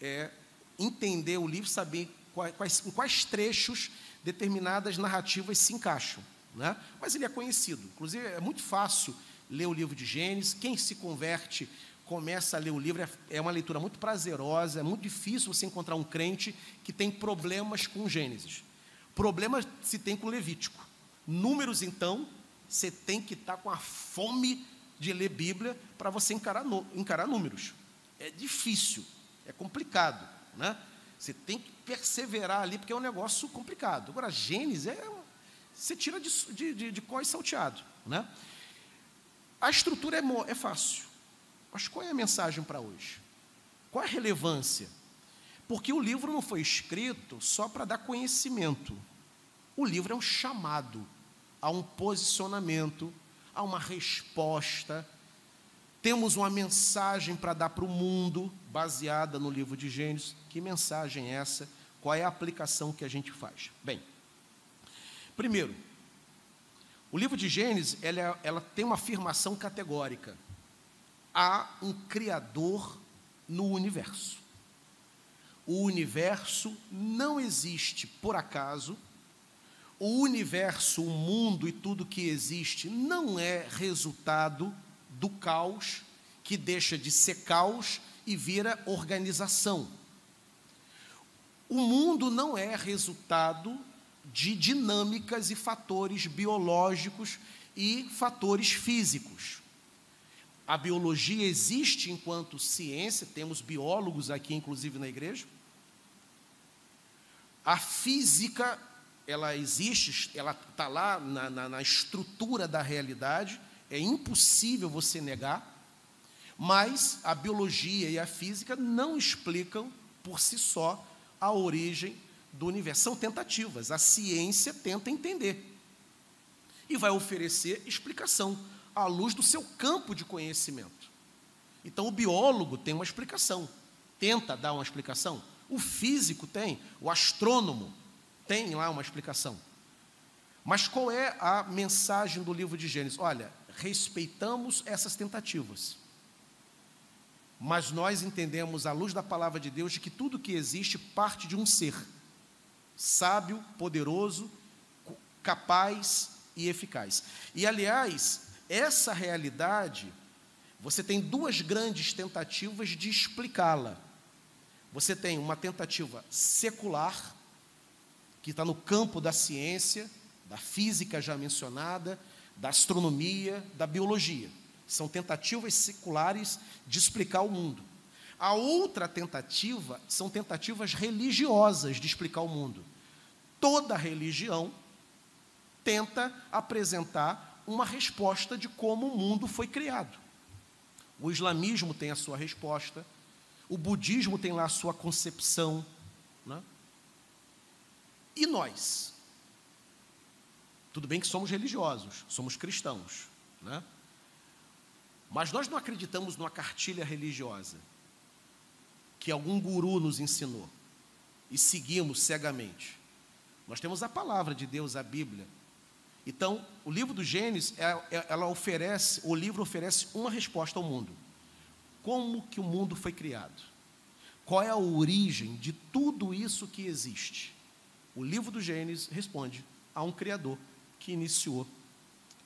é, entender o livro, saber quais, em quais trechos determinadas narrativas se encaixam. Né? Mas ele é conhecido. Inclusive, é muito fácil ler o livro de Gênesis. Quem se converte começa a ler o livro, é, é uma leitura muito prazerosa, é muito difícil você encontrar um crente que tem problemas com Gênesis. Problema se tem com Levítico. Números, então, você tem que estar com a fome de ler Bíblia para você encarar, encarar números. É difícil, é complicado. Né? Você tem que perseverar ali, porque é um negócio complicado. Agora, Gênesis é. Você tira de, de, de, de salteado. Né? A estrutura é, é fácil. Mas qual é a mensagem para hoje? Qual a relevância? Porque o livro não foi escrito só para dar conhecimento. O livro é um chamado a um posicionamento, a uma resposta. Temos uma mensagem para dar para o mundo, baseada no livro de Gênesis. Que mensagem é essa? Qual é a aplicação que a gente faz? Bem, Primeiro, o livro de Gênesis ela, ela tem uma afirmação categórica. Há um Criador no universo. O universo não existe por acaso. O universo, o mundo e tudo que existe não é resultado do caos que deixa de ser caos e vira organização. O mundo não é resultado de dinâmicas e fatores biológicos e fatores físicos. A biologia existe enquanto ciência, temos biólogos aqui, inclusive na igreja. A física, ela existe, ela está lá na, na, na estrutura da realidade, é impossível você negar, mas a biologia e a física não explicam por si só a origem do universo. São tentativas, a ciência tenta entender e vai oferecer explicação à luz do seu campo de conhecimento. Então, o biólogo tem uma explicação, tenta dar uma explicação. O físico tem, o astrônomo tem lá uma explicação. Mas qual é a mensagem do livro de Gênesis? Olha, respeitamos essas tentativas. Mas nós entendemos, à luz da palavra de Deus, de que tudo que existe parte de um ser sábio, poderoso, capaz e eficaz. E, aliás, essa realidade, você tem duas grandes tentativas de explicá-la. Você tem uma tentativa secular, que está no campo da ciência, da física já mencionada, da astronomia, da biologia. São tentativas seculares de explicar o mundo. A outra tentativa são tentativas religiosas de explicar o mundo. Toda religião tenta apresentar uma resposta de como o mundo foi criado. O islamismo tem a sua resposta, o budismo tem lá a sua concepção. Né? E nós? Tudo bem que somos religiosos, somos cristãos, né? mas nós não acreditamos numa cartilha religiosa que algum guru nos ensinou e seguimos cegamente. Nós temos a palavra de Deus, a Bíblia, então, o livro do Gênesis, é, é, ela oferece, o livro oferece uma resposta ao mundo. Como que o mundo foi criado? Qual é a origem de tudo isso que existe? O livro do Gênesis responde a um Criador que iniciou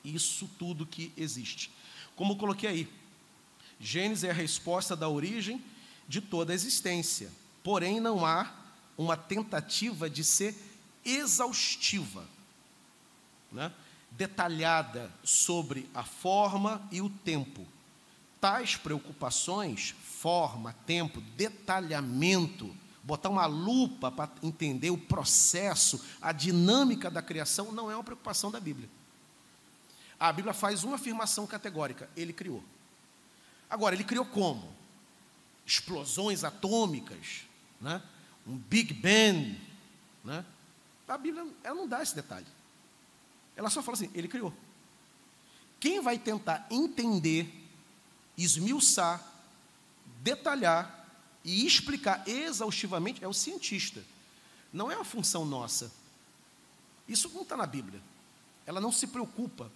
isso tudo que existe. Como eu coloquei aí, Gênesis é a resposta da origem de toda a existência, porém não há uma tentativa de ser exaustiva né, detalhada sobre a forma e o tempo. Tais preocupações, forma, tempo, detalhamento, botar uma lupa para entender o processo, a dinâmica da criação, não é uma preocupação da Bíblia. A Bíblia faz uma afirmação categórica: Ele criou. Agora, Ele criou como? Explosões atômicas, né? um Big Bang. Né? A Bíblia ela não dá esse detalhe. Ela só fala assim: ele criou. Quem vai tentar entender, esmiuçar, detalhar e explicar exaustivamente é o cientista. Não é uma função nossa. Isso não está na Bíblia. Ela não se preocupa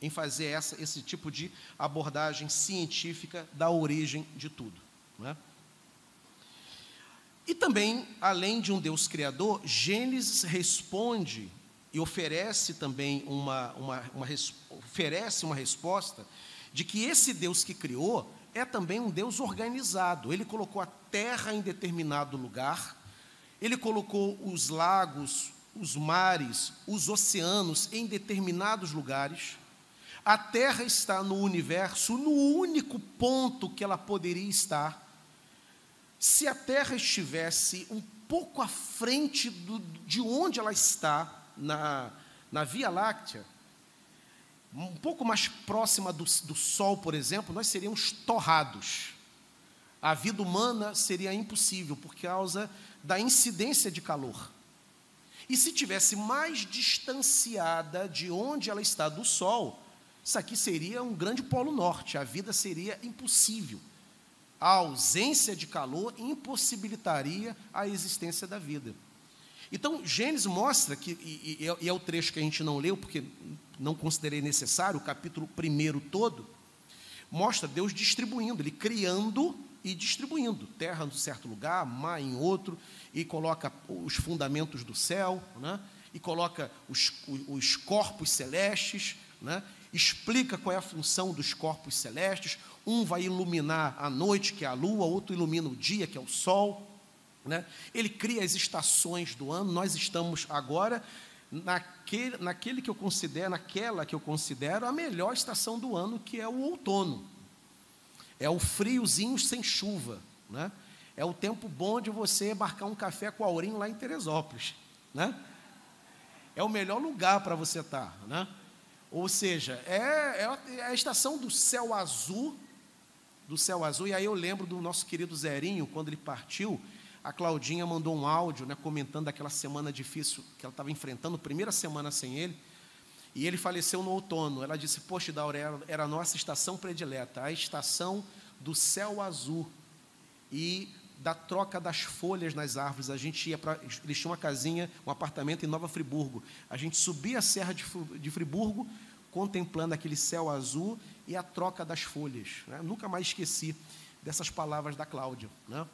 em fazer essa, esse tipo de abordagem científica da origem de tudo. É? E também, além de um Deus criador, Gênesis responde e oferece também uma, uma, uma, oferece uma resposta de que esse Deus que criou é também um Deus organizado. Ele colocou a terra em determinado lugar, ele colocou os lagos, os mares, os oceanos em determinados lugares. A terra está no universo no único ponto que ela poderia estar. Se a terra estivesse um pouco à frente do, de onde ela está, na, na Via Láctea, um pouco mais próxima do, do Sol, por exemplo, nós seríamos torrados. A vida humana seria impossível por causa da incidência de calor. E se tivesse mais distanciada de onde ela está do Sol, isso aqui seria um grande polo norte, a vida seria impossível. A ausência de calor impossibilitaria a existência da vida. Então, Gênesis mostra que, e, e, e, é o trecho que a gente não leu, porque não considerei necessário, o capítulo primeiro todo, mostra Deus distribuindo, Ele criando e distribuindo terra em certo lugar, mar em outro, e coloca os fundamentos do céu, né? e coloca os, os corpos celestes, né? explica qual é a função dos corpos celestes. Um vai iluminar a noite, que é a lua, outro ilumina o dia, que é o sol. Né? Ele cria as estações do ano. Nós estamos agora naquele, naquele que eu considero, naquela que eu considero a melhor estação do ano, que é o outono. É o friozinho sem chuva. Né? É o tempo bom de você marcar um café com a Aurinho lá em Teresópolis. Né? É o melhor lugar para você estar. Tá, né? Ou seja, é, é a estação do céu azul, do céu azul. E aí eu lembro do nosso querido Zerinho, quando ele partiu, a Claudinha mandou um áudio né, comentando aquela semana difícil que ela estava enfrentando, primeira semana sem ele. E ele faleceu no outono. Ela disse: Poxa, Daura, era a nossa estação predileta, a estação do céu azul e da troca das folhas nas árvores. A gente ia para. Eles tinham uma casinha, um apartamento em Nova Friburgo. A gente subia a Serra de Friburgo, contemplando aquele céu azul e a troca das folhas. Né? Nunca mais esqueci dessas palavras da Cláudia. Né?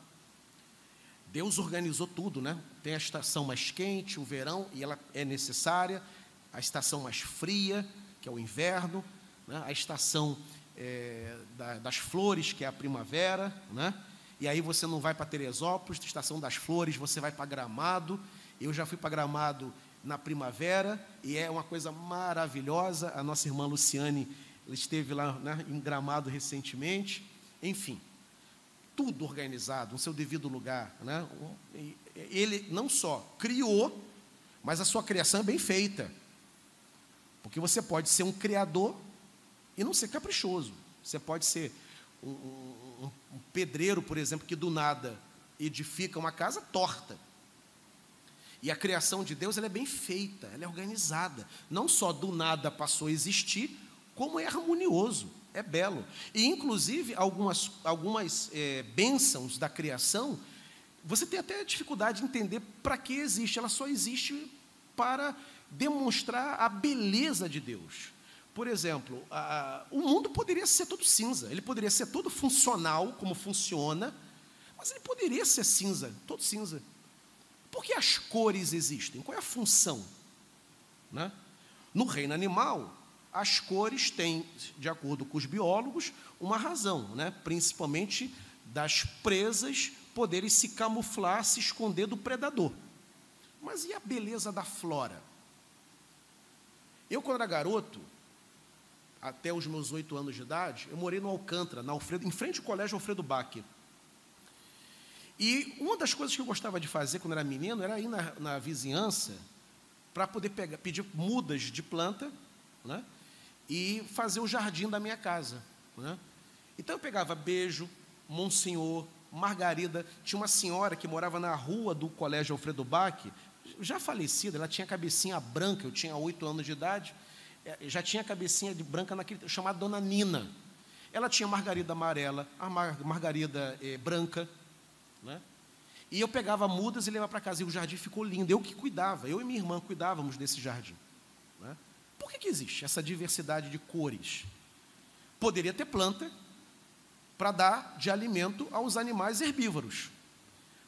Deus organizou tudo, né? Tem a estação mais quente, o verão, e ela é necessária, a estação mais fria, que é o inverno, né? a estação é, da, das flores, que é a primavera, né? E aí você não vai para Teresópolis, estação das flores, você vai para Gramado. Eu já fui para Gramado na primavera e é uma coisa maravilhosa. A nossa irmã Luciane esteve lá né, em Gramado recentemente. Enfim, tudo organizado no seu devido lugar. Né? Ele não só criou, mas a sua criação é bem feita. Porque você pode ser um criador e não ser caprichoso. Você pode ser um, um, um pedreiro, por exemplo, que do nada edifica uma casa torta. E a criação de Deus ela é bem feita, ela é organizada. Não só do nada passou a existir, como é harmonioso é belo. E, inclusive, algumas, algumas é, bênçãos da criação, você tem até dificuldade de entender para que existe. Ela só existe para demonstrar a beleza de Deus. Por exemplo, a, o mundo poderia ser todo cinza, ele poderia ser todo funcional, como funciona, mas ele poderia ser cinza, todo cinza. Por que as cores existem? Qual é a função? Né? No reino animal, as cores têm, de acordo com os biólogos, uma razão, né? principalmente das presas poderem se camuflar, se esconder do predador. Mas e a beleza da flora? Eu, quando era garoto, até os meus oito anos de idade, eu morei no Alcântara, na Alfredo, em frente ao colégio Alfredo Bach. E uma das coisas que eu gostava de fazer quando era menino era ir na, na vizinhança para poder pegar, pedir mudas de planta, né? E fazer o jardim da minha casa. Né? Então eu pegava Beijo, Monsenhor, Margarida. Tinha uma senhora que morava na rua do Colégio Alfredo Bach, já falecida, ela tinha cabecinha branca, eu tinha oito anos de idade, é, já tinha cabecinha de branca naquele chamada Dona Nina. Ela tinha margarida amarela, a margarida eh, branca, né? E eu pegava mudas e levava para casa, e o jardim ficou lindo. Eu que cuidava, eu e minha irmã cuidávamos desse jardim. Né? Por que, que existe essa diversidade de cores? Poderia ter planta para dar de alimento aos animais herbívoros.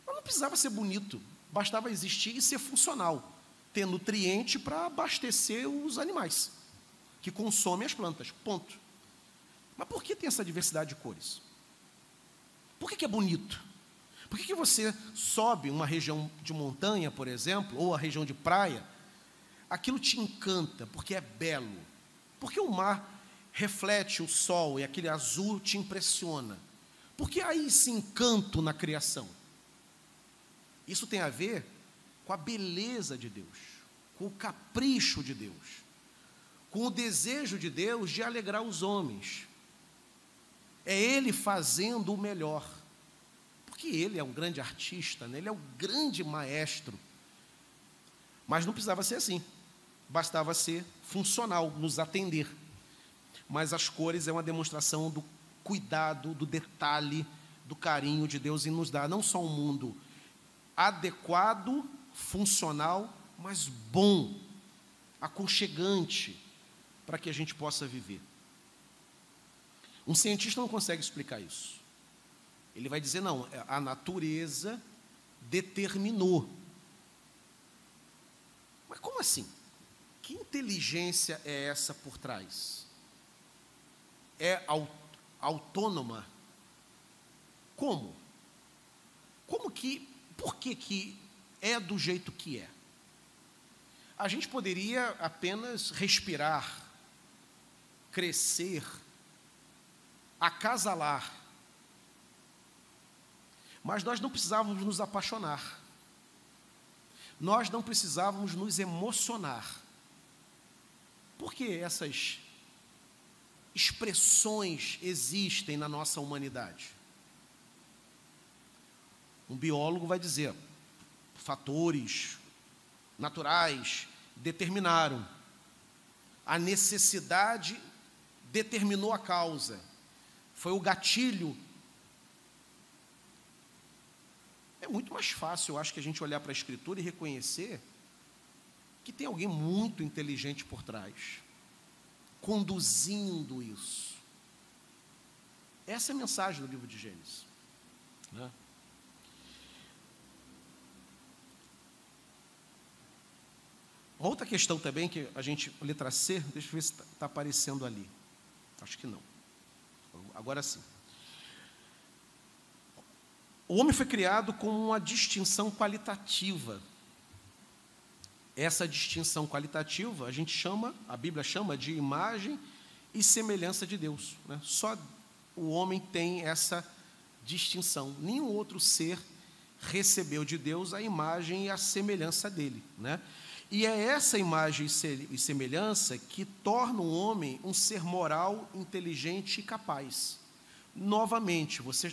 Mas não precisava ser bonito, bastava existir e ser funcional, ter nutriente para abastecer os animais que consomem as plantas. Ponto. Mas por que tem essa diversidade de cores? Por que, que é bonito? Por que, que você sobe uma região de montanha, por exemplo, ou a região de praia, aquilo te encanta, porque é belo. Porque o mar reflete o sol e aquele azul te impressiona. Porque há esse encanto na criação. Isso tem a ver com a beleza de Deus, com o capricho de Deus, com o desejo de Deus de alegrar os homens. É Ele fazendo o melhor. Porque Ele é um grande artista, né? Ele é o grande maestro. Mas não precisava ser assim bastava ser funcional, nos atender. Mas as cores é uma demonstração do cuidado, do detalhe, do carinho de Deus em nos dar não só um mundo adequado, funcional, mas bom, aconchegante, para que a gente possa viver. Um cientista não consegue explicar isso. Ele vai dizer: não, a natureza determinou. Mas como assim? Que inteligência é essa por trás? É autônoma? Como? Como que, por que que é do jeito que é? A gente poderia apenas respirar, crescer, acasalar. Mas nós não precisávamos nos apaixonar. Nós não precisávamos nos emocionar. Por que essas expressões existem na nossa humanidade? Um biólogo vai dizer: fatores naturais determinaram, a necessidade determinou a causa, foi o gatilho. É muito mais fácil, eu acho, que a gente olhar para a Escritura e reconhecer que tem alguém muito inteligente por trás, conduzindo isso. Essa é a mensagem do livro de Gênesis. Né? Outra questão também que a gente, letra C, deixa eu ver se está tá aparecendo ali. Acho que não. Agora sim. O homem foi criado com uma distinção qualitativa. Essa distinção qualitativa a gente chama, a Bíblia chama de imagem e semelhança de Deus. Né? Só o homem tem essa distinção. Nenhum outro ser recebeu de Deus a imagem e a semelhança dele. Né? E é essa imagem e semelhança que torna o homem um ser moral, inteligente e capaz. Novamente, você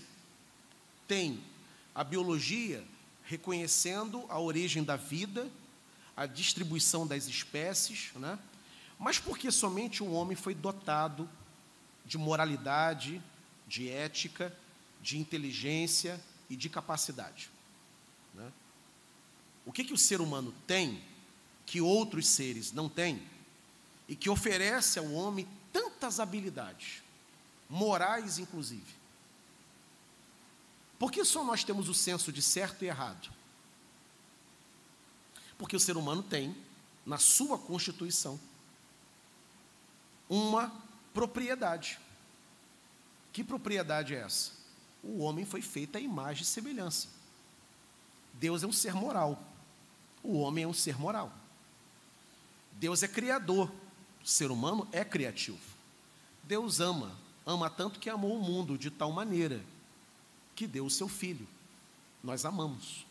tem a biologia reconhecendo a origem da vida, a distribuição das espécies, né? mas porque somente o homem foi dotado de moralidade, de ética, de inteligência e de capacidade. Né? O que, que o ser humano tem que outros seres não têm e que oferece ao homem tantas habilidades, morais inclusive. Por que só nós temos o senso de certo e errado? Porque o ser humano tem, na sua constituição, uma propriedade. Que propriedade é essa? O homem foi feito à imagem e semelhança. Deus é um ser moral. O homem é um ser moral. Deus é criador, o ser humano é criativo. Deus ama, ama tanto que amou o mundo de tal maneira que deu o seu filho. Nós amamos,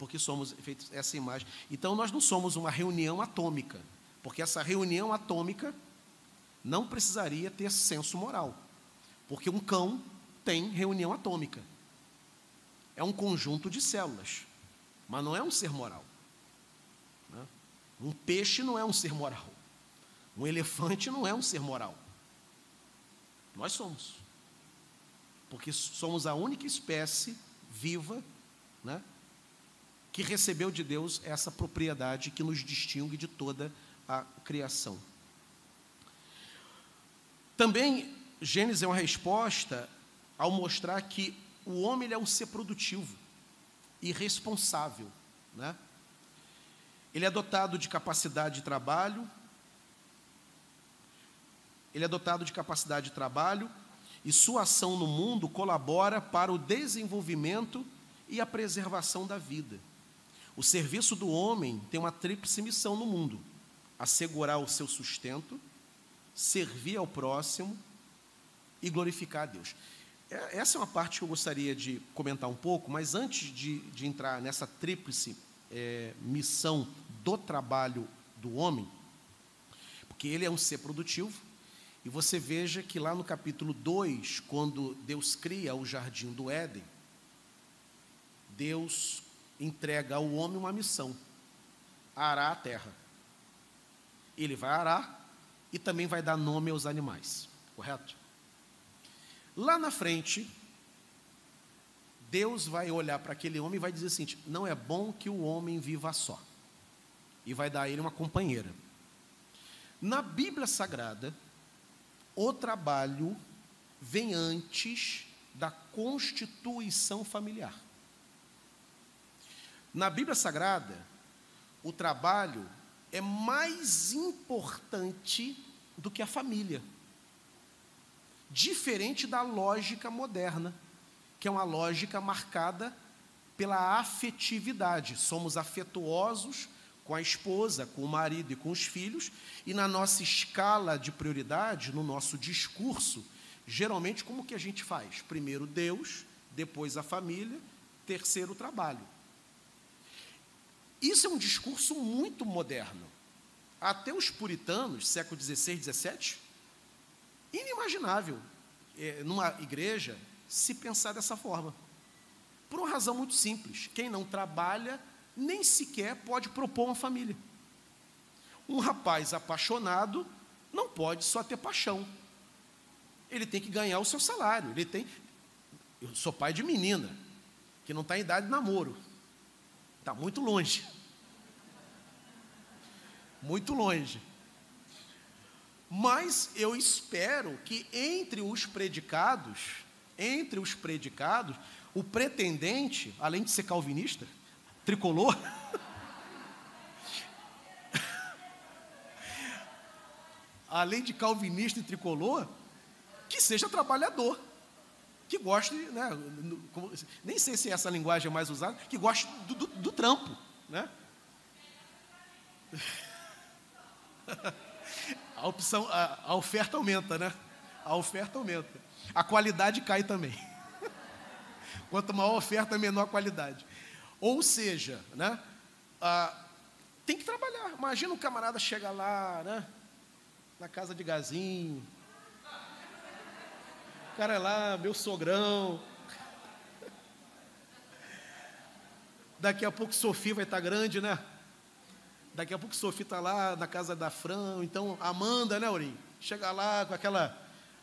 porque somos feitos essa imagem. Então nós não somos uma reunião atômica, porque essa reunião atômica não precisaria ter senso moral, porque um cão tem reunião atômica. É um conjunto de células, mas não é um ser moral. Um peixe não é um ser moral. Um elefante não é um ser moral. Nós somos. Porque somos a única espécie viva, né, que recebeu de Deus essa propriedade que nos distingue de toda a criação. Também Gênesis é uma resposta ao mostrar que o homem é um ser produtivo e responsável, né? Ele é dotado de capacidade de trabalho, ele é dotado de capacidade de trabalho e sua ação no mundo colabora para o desenvolvimento e a preservação da vida. O serviço do homem tem uma tríplice missão no mundo: assegurar o seu sustento, servir ao próximo e glorificar a Deus. É, essa é uma parte que eu gostaria de comentar um pouco, mas antes de, de entrar nessa tríplice é, missão do trabalho do homem, porque ele é um ser produtivo, e você veja que lá no capítulo 2, quando Deus cria o jardim do Éden, Deus entrega ao homem uma missão: arar a terra. Ele vai arar e também vai dar nome aos animais, correto? Lá na frente, Deus vai olhar para aquele homem e vai dizer assim: não é bom que o homem viva só. E vai dar a ele uma companheira. Na Bíblia Sagrada, o trabalho vem antes da constituição familiar. Na Bíblia Sagrada, o trabalho é mais importante do que a família. Diferente da lógica moderna, que é uma lógica marcada pela afetividade. Somos afetuosos com a esposa, com o marido e com os filhos, e na nossa escala de prioridade, no nosso discurso, geralmente como que a gente faz? Primeiro Deus, depois a família, terceiro o trabalho. Isso é um discurso muito moderno. Até os puritanos, século XVI, XVII, inimaginável é, numa igreja se pensar dessa forma. Por uma razão muito simples: quem não trabalha nem sequer pode propor uma família. Um rapaz apaixonado não pode só ter paixão. Ele tem que ganhar o seu salário. Ele tem. Eu sou pai de menina que não está em idade de namoro. Está muito longe. Muito longe. Mas eu espero que entre os predicados, entre os predicados, o pretendente, além de ser calvinista, tricolor, além de calvinista e tricolor, que seja trabalhador que goste, né, nem sei se essa linguagem é mais usada, que goste do, do, do trampo, né? A opção, a, a oferta aumenta, né? A oferta aumenta. A qualidade cai também. Quanto maior a oferta, menor a qualidade. Ou seja, né, ah, tem que trabalhar. Imagina um camarada chega lá, né, na casa de Gazinho, cara é lá, meu sogrão. Daqui a pouco Sofia vai estar grande, né? Daqui a pouco Sofia está lá na casa da Fran, então Amanda, né, Aurim? Chega lá com aquela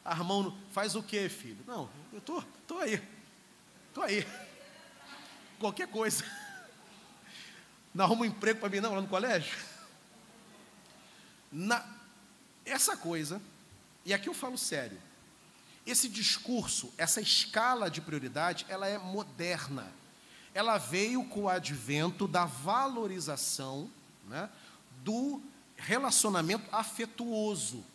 armão, faz o quê, filho? Não, eu tô, tô aí, tô aí. Qualquer coisa. Não arruma um emprego para mim não lá no colégio? Na, essa coisa, e aqui eu falo sério, esse discurso, essa escala de prioridade, ela é moderna. Ela veio com o advento da valorização né, do relacionamento afetuoso,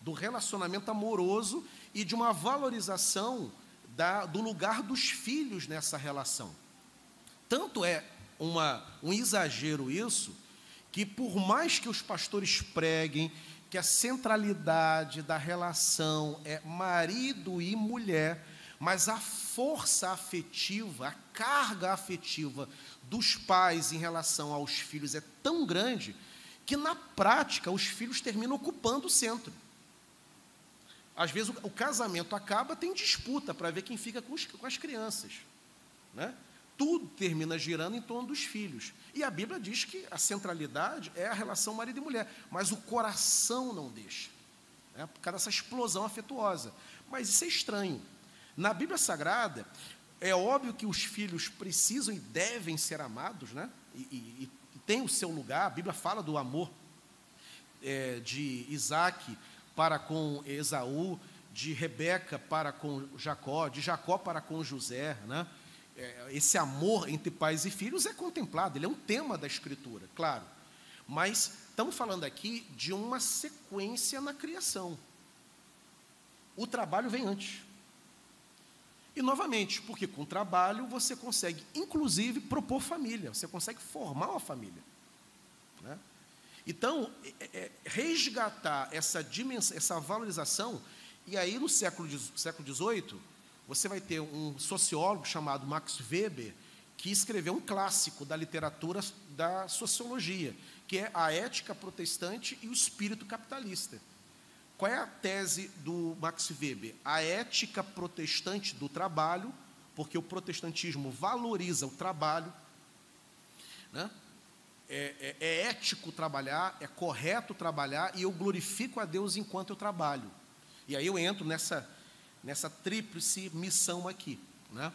do relacionamento amoroso e de uma valorização da, do lugar dos filhos nessa relação. Tanto é uma, um exagero isso, que por mais que os pastores preguem que a centralidade da relação é marido e mulher, mas a força afetiva, a carga afetiva dos pais em relação aos filhos é tão grande que, na prática, os filhos terminam ocupando o centro. Às vezes, o, casamento acaba, tem disputa para ver quem fica com, os, com as crianças. Né? Tudo termina girando em torno dos filhos. E a Bíblia diz que a centralidade é a relação marido e mulher, mas o coração não deixa, né, por causa dessa explosão afetuosa. Mas isso é estranho. Na Bíblia Sagrada, é óbvio que os filhos precisam e devem ser amados, né? E, e, e tem o seu lugar. A Bíblia fala do amor é, de Isaac para com Esaú, de Rebeca para com Jacó, de Jacó para com José, né? É, esse amor entre pais e filhos é contemplado, ele é um tema da Escritura, claro. Mas estamos falando aqui de uma sequência na criação. O trabalho vem antes. E novamente, porque com o trabalho você consegue, inclusive, propor família, você consegue formar uma família. Né? Então, é, é, resgatar essa dimensão, essa valorização, e aí no século, século XVIII, você vai ter um sociólogo chamado Max Weber, que escreveu um clássico da literatura da sociologia, que é a ética protestante e o espírito capitalista. Qual é a tese do Max Weber? A ética protestante do trabalho, porque o protestantismo valoriza o trabalho, né? é, é, é ético trabalhar, é correto trabalhar, e eu glorifico a Deus enquanto eu trabalho. E aí eu entro nessa nessa tríplice missão aqui. Né?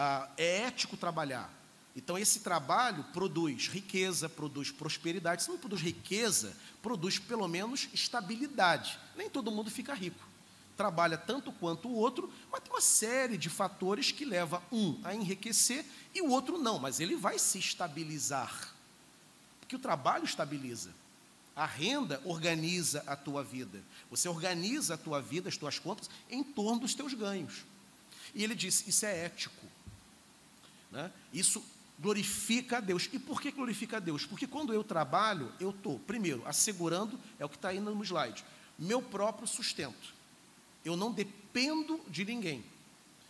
ah, é ético trabalhar. Então, esse trabalho produz riqueza, produz prosperidade. Se não produz riqueza, produz pelo menos estabilidade. Nem todo mundo fica rico. Trabalha tanto quanto o outro, mas tem uma série de fatores que leva um a enriquecer e o outro não, mas ele vai se estabilizar. Porque o trabalho estabiliza. A renda organiza a tua vida. Você organiza a tua vida, as tuas contas, em torno dos teus ganhos. E ele disse: Isso é ético. Né? Isso glorifica a Deus. E por que glorifica a Deus? Porque quando eu trabalho, eu estou, primeiro, assegurando, é o que está aí no slide, meu próprio sustento. Eu não dependo de ninguém.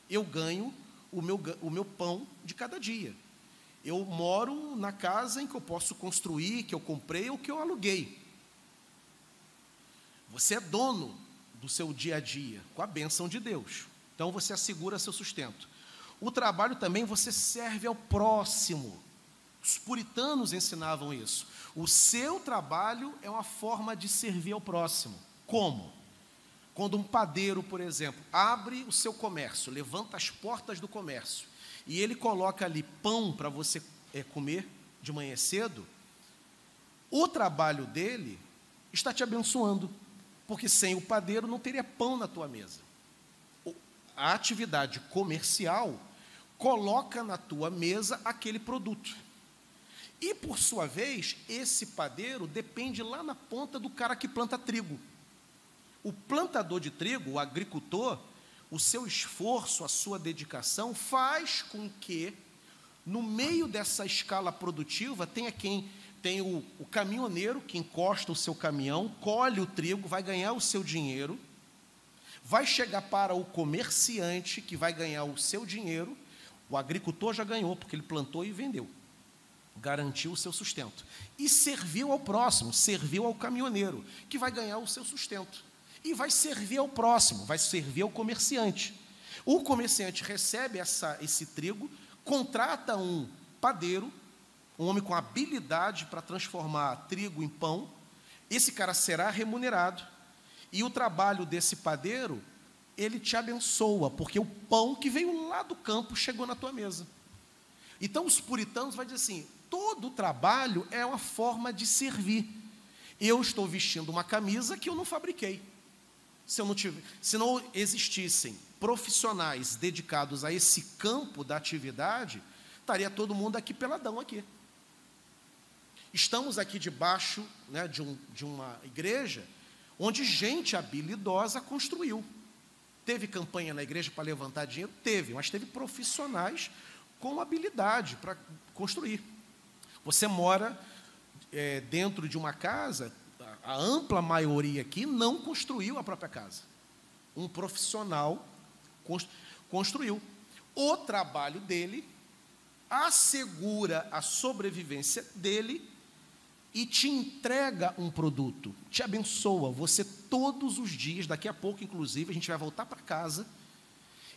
Eu ganho o meu, o meu pão de cada dia. Eu moro na casa em que eu posso construir, que eu comprei ou que eu aluguei. Você é dono do seu dia a dia, com a bênção de Deus. Então você assegura seu sustento. O trabalho também você serve ao próximo. Os puritanos ensinavam isso. O seu trabalho é uma forma de servir ao próximo. Como? Quando um padeiro, por exemplo, abre o seu comércio, levanta as portas do comércio e ele coloca ali pão para você é, comer de manhã cedo, o trabalho dele está te abençoando, porque sem o padeiro não teria pão na tua mesa. A atividade comercial coloca na tua mesa aquele produto. E, por sua vez, esse padeiro depende lá na ponta do cara que planta trigo. O plantador de trigo, o agricultor, o seu esforço, a sua dedicação faz com que, no meio dessa escala produtiva, tenha quem tem o, o caminhoneiro que encosta o seu caminhão, colhe o trigo, vai ganhar o seu dinheiro, vai chegar para o comerciante que vai ganhar o seu dinheiro, o agricultor já ganhou, porque ele plantou e vendeu. Garantiu o seu sustento. E serviu ao próximo, serviu ao caminhoneiro, que vai ganhar o seu sustento. E vai servir ao próximo, vai servir ao comerciante. O comerciante recebe essa, esse trigo, contrata um padeiro, um homem com habilidade para transformar trigo em pão. Esse cara será remunerado. E o trabalho desse padeiro ele te abençoa, porque o pão que veio lá do campo chegou na tua mesa. Então os puritanos vão dizer assim: todo trabalho é uma forma de servir. Eu estou vestindo uma camisa que eu não fabriquei. Se, eu não tive, se não existissem profissionais dedicados a esse campo da atividade, estaria todo mundo aqui peladão aqui. Estamos aqui debaixo né, de, um, de uma igreja onde gente habilidosa construiu. Teve campanha na igreja para levantar dinheiro? Teve, mas teve profissionais com habilidade para construir. Você mora é, dentro de uma casa, a, ampla maioria aqui não construiu a própria casa. Um profissional construiu. O trabalho dele assegura a sobrevivência dele e te entrega um produto, te abençoa. Você todos os dias, daqui a pouco, inclusive, a gente vai voltar para casa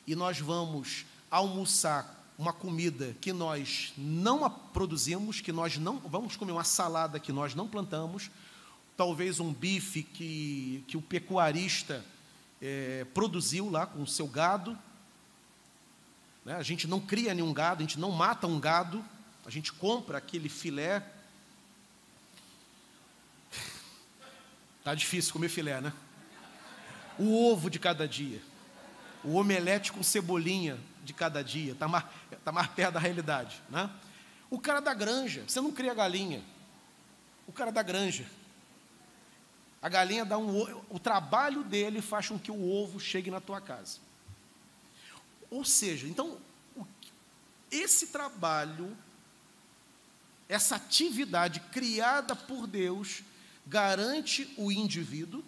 e nós vamos almoçar uma comida que nós não produzimos, que nós não vamos comer uma salada que nós não plantamos, talvez um bife que, que o pecuarista é, produziu lá com o seu gado. Né? A gente não cria nenhum gado, a gente não mata um gado, a gente compra aquele filé Tá difícil comer filé, né? O ovo de cada dia. O omelete com cebolinha de cada dia. Está mais, tá mais perto da realidade, né? O cara da granja. Você não cria galinha. O cara da granja. A galinha dá um ovo. O trabalho dele faz com que o ovo chegue na tua casa. Ou seja, então, esse trabalho, essa atividade criada por Deus, garante o indivíduo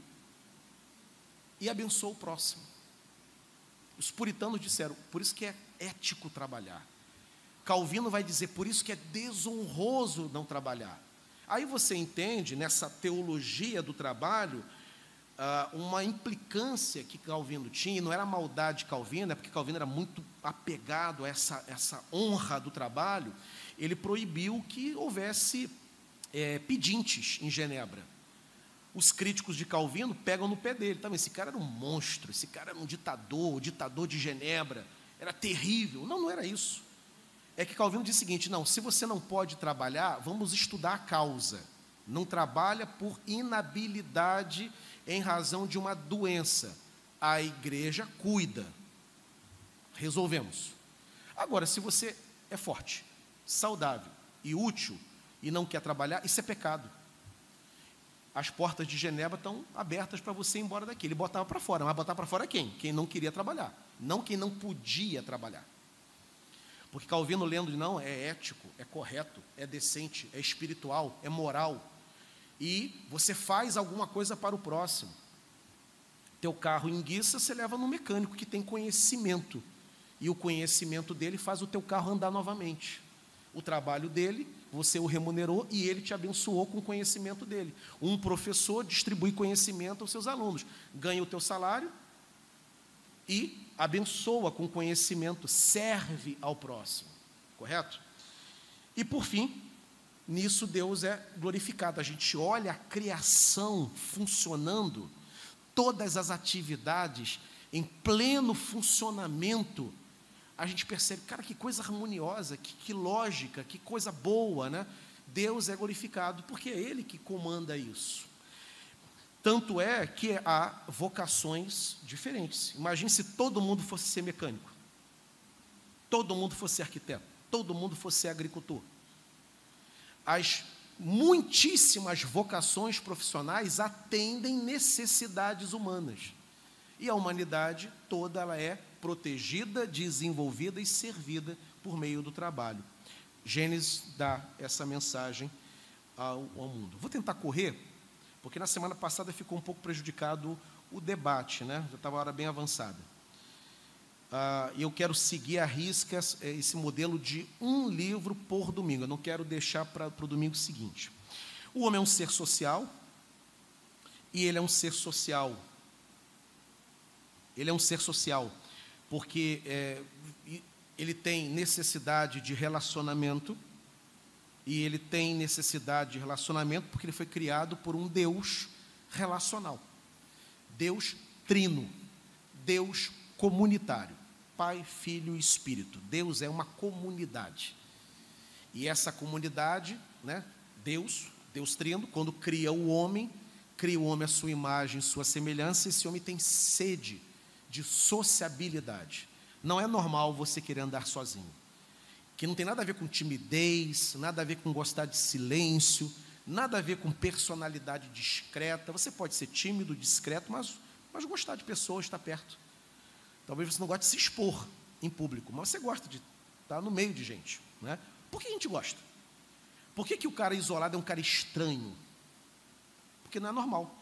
e abençoa o próximo. Os puritanos disseram, por isso que é ético trabalhar. Calvino vai dizer, por isso que é desonroso não trabalhar. Aí você entende, nessa teologia do trabalho, ah, uma implicância que Calvino tinha, e não era maldade Calvino, é porque Calvino era muito apegado a essa, essa honra do trabalho, ele proibiu que houvesse é, pedintes em Genebra. Os críticos de Calvino pegam no pé dele. Tá, esse cara era um monstro, esse cara era um ditador, o ditador de Genebra. era terrível. Não, não era isso. É que Calvino diz o seguinte: não, se você não pode trabalhar, vamos estudar a causa. Não trabalha por inabilidade em razão de uma doença. A igreja cuida. Resolvemos. Agora, se você é forte, saudável e útil e não quer trabalhar, isso é pecado as portas de Genebra estão abertas para você ir embora daqui. Ele botava para fora, mas botava para fora quem? Quem não queria trabalhar, não quem não podia trabalhar. Porque Calvino lendo, não, é ético, é correto, é decente, é espiritual, é moral. E você faz alguma coisa para o próximo. Teu carro enguiça, você leva no mecânico que tem conhecimento. E o conhecimento dele faz o teu carro andar novamente. O trabalho dele você o remunerou e ele te abençoou com o conhecimento dele. Um professor distribui conhecimento aos seus alunos, ganha o teu salário e abençoa com conhecimento, serve ao próximo, correto? E por fim, nisso Deus é glorificado. A gente olha a criação funcionando, todas as atividades em pleno funcionamento a gente percebe, cara, que coisa harmoniosa, que, que lógica, que coisa boa, né? Deus é glorificado porque é Ele que comanda isso. Tanto é que há vocações diferentes. Imagine se todo mundo fosse ser mecânico, todo mundo fosse arquiteto, todo mundo fosse agricultor. As muitíssimas vocações profissionais atendem necessidades humanas. E a humanidade toda ela é protegida, desenvolvida e servida por meio do trabalho. Gênesis dá essa mensagem ao, ao mundo. Vou tentar correr, porque na semana passada ficou um pouco prejudicado o debate, né? já estava a hora bem avançada. Ah, eu quero seguir a risca é, esse modelo de um livro por domingo. Eu não quero deixar para o domingo seguinte. O homem é um ser social, e ele é um ser social. Ele é um ser social porque é, ele tem necessidade de relacionamento, e ele tem necessidade de relacionamento porque ele foi criado por um Deus relacional. Deus trino, Deus comunitário. Pai, Filho e Espírito. Deus é uma comunidade. E essa comunidade, né, Deus, Deus trino, quando cria o homem, cria o homem à sua imagem, sua semelhança, esse homem tem sede de sociabilidade. Não é normal você querer andar sozinho. Que não tem nada a ver com timidez, nada a ver com gostar de silêncio, nada a ver com personalidade discreta. Você pode ser tímido, discreto, mas, mas gostar de pessoas, estar perto. Talvez você não goste de se expor em público, mas você gosta de estar no meio de gente. Né? Por que a gente gosta? Por que, que o cara isolado é um cara estranho? Porque não é normal.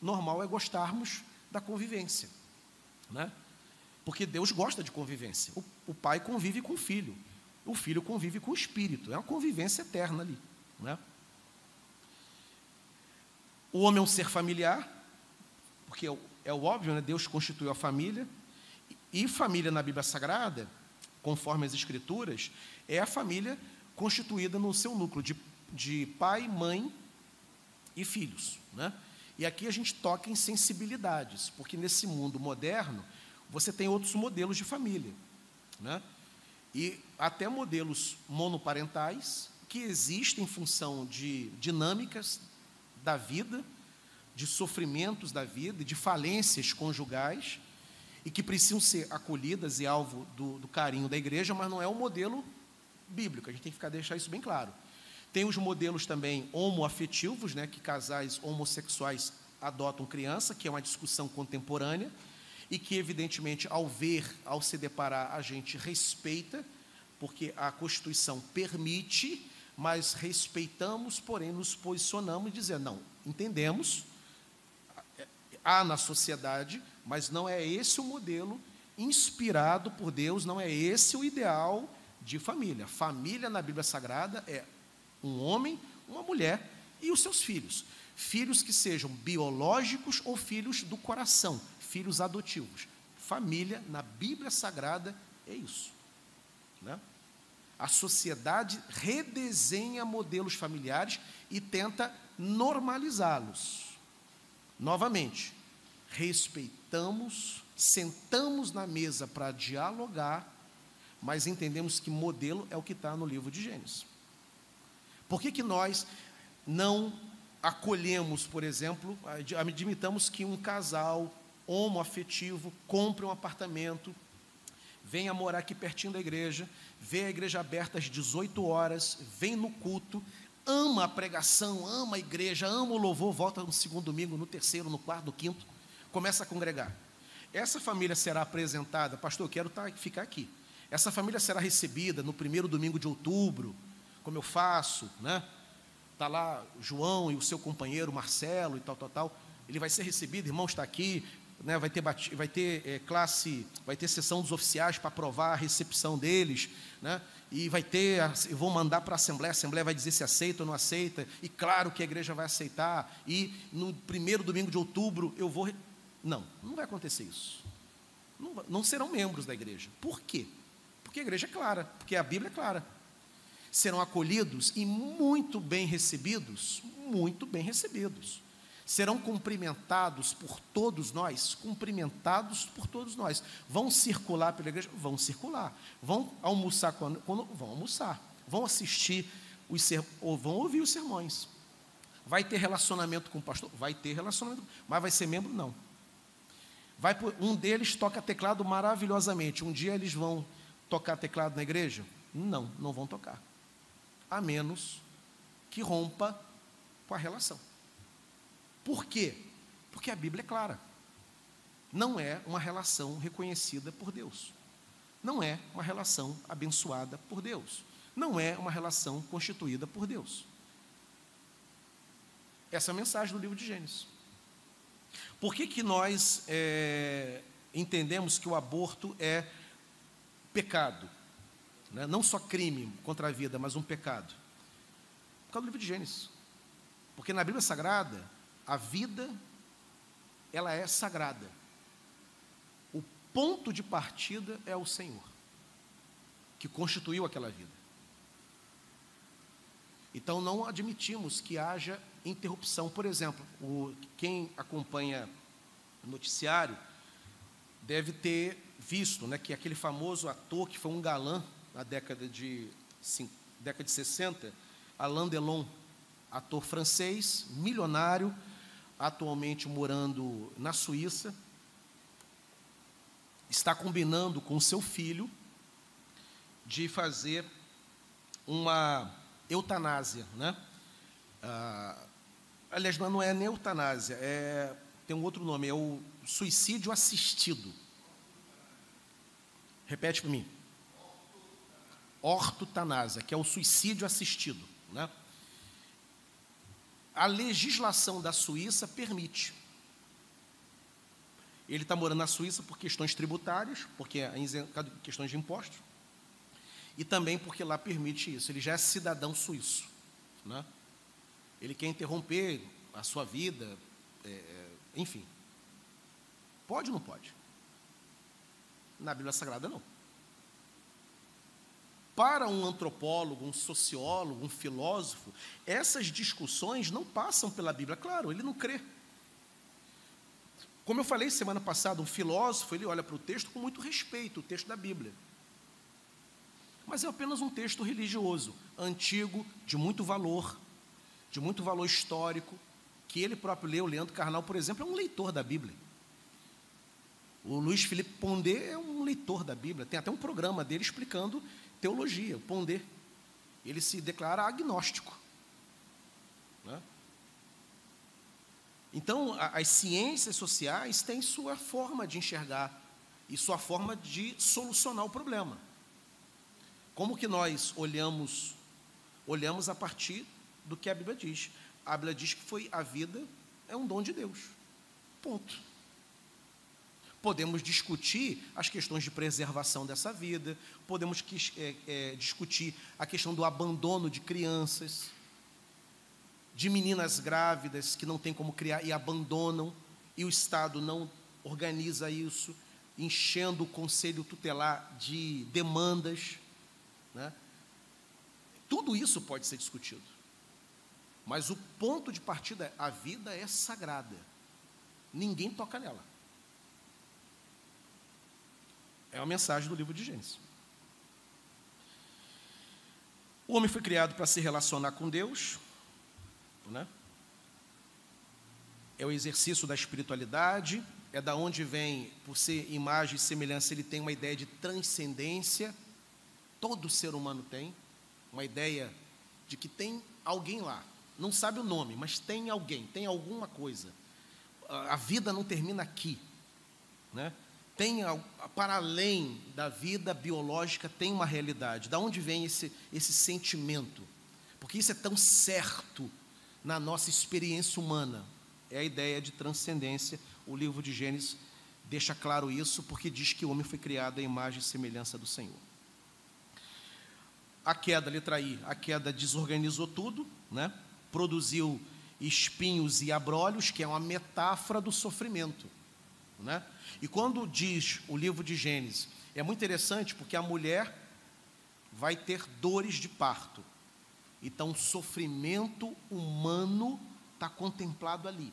Normal é gostarmos da convivência. Né? Porque Deus gosta de convivência. O, o, pai convive com o filho, o filho convive com o espírito. É uma convivência eterna ali. Né? O homem é um ser familiar, porque é, é o óbvio, né? Deus constituiu a família. E família na Bíblia Sagrada, conforme as Escrituras, é a família constituída no seu núcleo de, de pai, mãe e filhos. Né? E aqui a gente toca em sensibilidades, porque nesse mundo moderno você tem outros modelos de família, né? E até modelos monoparentais que existem em função de dinâmicas da vida, de sofrimentos da vida, de falências conjugais e que precisam ser acolhidas e alvo do, do carinho da igreja, mas não é o modelo bíblico. A gente tem que ficar deixar isso bem claro. Tem os modelos também homoafetivos, né, que casais homossexuais adotam criança, que é uma discussão contemporânea, e que, evidentemente, ao ver, ao se deparar, a gente respeita, porque a Constituição permite, mas respeitamos, porém nos posicionamos e não, entendemos, há na sociedade, mas não é esse o modelo inspirado por Deus, não é esse o ideal de família. Família na Bíblia Sagrada é um homem, uma mulher e os seus filhos. Filhos que sejam biológicos ou filhos do coração, filhos adotivos. Família, na Bíblia Sagrada, é isso. Né? A sociedade redesenha modelos familiares e tenta normalizá-los. Novamente, respeitamos sentamos na mesa para dialogar, mas entendemos que modelo é o que está no livro de Gênesis. Por que, que nós não acolhemos, por exemplo, admitamos que um casal homoafetivo compre um apartamento, venha morar aqui pertinho da igreja, vê a igreja aberta às 18 horas, vem no culto, ama a pregação, ama a igreja, ama o louvor, volta no segundo domingo, no terceiro, no quarto, no quinto, começa a congregar. Essa família será apresentada, pastor, eu quero tá, ficar aqui. Essa família será recebida no primeiro domingo de outubro, como eu faço, né? Está lá João e o seu companheiro Marcelo e tal, tal, tal. Ele vai ser recebido, irmão está aqui, né, vai ter, vai ter é, classe, vai ter sessão dos oficiais para aprovar a recepção deles, né, e vai ter, vou mandar para a Assembleia, a Assembleia vai dizer se aceita ou não aceita, e claro que a igreja vai aceitar, e no primeiro domingo de outubro eu vou. Não, não vai acontecer isso. Não, não serão membros da igreja. Por quê? Porque a igreja é clara, porque a Bíblia é clara. Serão acolhidos e muito bem recebidos, muito bem recebidos serão cumprimentados por todos nós, cumprimentados por todos nós. Vão circular pela igreja? Vão circular. Vão almoçar quando, quando vão almoçar. Vão assistir os ser, ou vão ouvir os sermões. Vai ter relacionamento com o pastor? Vai ter relacionamento, mas vai ser membro? Não. Vai um deles toca teclado maravilhosamente. Um dia eles vão tocar teclado na igreja? Não, não vão tocar. A menos que rompa com a relação. Por quê? Porque a Bíblia é clara. Não é uma relação reconhecida por Deus. Não é uma relação abençoada por Deus. Não é uma relação constituída por Deus. Essa é a mensagem do livro de Gênesis. Por que, que nós é, entendemos que o aborto é pecado? Né? Não só crime contra a vida, mas um pecado. Por causa do livro de Gênesis. Porque na Bíblia Sagrada, a vida, ela é sagrada. O ponto de partida é o Senhor, que constituiu aquela vida. Então não admitimos que haja interrupção. Por exemplo, o, quem acompanha o noticiário deve ter visto né, que aquele famoso ator que foi um galã na década de, década de 60, Alain Delon, ator francês, milionário, atualmente morando na Suíça, está combinando com seu filho de fazer uma eutanásia, né? Ah, aliás, não é nem eutanásia, é, tem um outro nome, é o suicídio assistido. Repete para mim. Ortotanásia, que é o suicídio assistido, né? A legislação da Suíça permite. Ele está morando na Suíça por questões tributárias, porque é questões de impostos, e também porque lá permite isso. Ele já é cidadão suíço. Né? Ele quer interromper a sua vida, é, é enfim. Pode ou não pode? Na Bíblia Sagrada, não. Para um antropólogo, um sociólogo, um filósofo, essas discussões não passam pela Bíblia. Claro, ele não crê. Como eu falei semana passada, um filósofo, ele olha para o texto com muito respeito, o texto da Bíblia. Mas é apenas um texto religioso, antigo, de muito valor, de muito valor histórico, que ele próprio leu, Leandro Carnal, por exemplo, é um leitor da Bíblia. O Luiz Felipe Pondé é um leitor da Bíblia, tem até um programa dele explicando teologia, o Pondé. Ele se declara agnóstico. Né? Então, a, as ciências sociais têm sua forma de enxergar e sua forma de solucionar o problema. Como que nós olhamos? Olhamos a partir do que a Bíblia diz. A Bíblia diz que foi a vida é um dom de Deus. Ponto. Podemos discutir as questões de preservação dessa vida, podemos é, é, discutir a questão do abandono de crianças, de meninas grávidas que não têm como criar e abandonam, e o Estado não organiza isso, enchendo o conselho tutelar de demandas. Né? Tudo isso pode ser discutido. Mas o ponto de partida é: a vida é sagrada, ninguém toca nela. É a mensagem do livro de Gênesis. O homem foi criado para se relacionar com Deus, né? É o exercício da espiritualidade, é da onde vem, por ser imagem e semelhança, ele tem uma ideia de transcendência. Todo ser humano tem uma ideia de que tem alguém lá. Não sabe o nome, mas tem alguém, tem alguma coisa. A vida não termina aqui, né? Tem para além da vida biológica tem uma realidade. Da onde vem esse esse sentimento? Porque isso é tão certo na nossa experiência humana. É a ideia de transcendência. O livro de Gênesis deixa claro isso, porque diz que o homem foi criado à imagem e semelhança do Senhor. A queda, letra I, a queda desorganizou tudo, né? produziu espinhos e abrolhos, que é uma metáfora do sofrimento. Né? E quando diz o livro de Gênesis, é muito interessante porque a mulher vai ter dores de parto. Então, sofrimento humano está contemplado ali.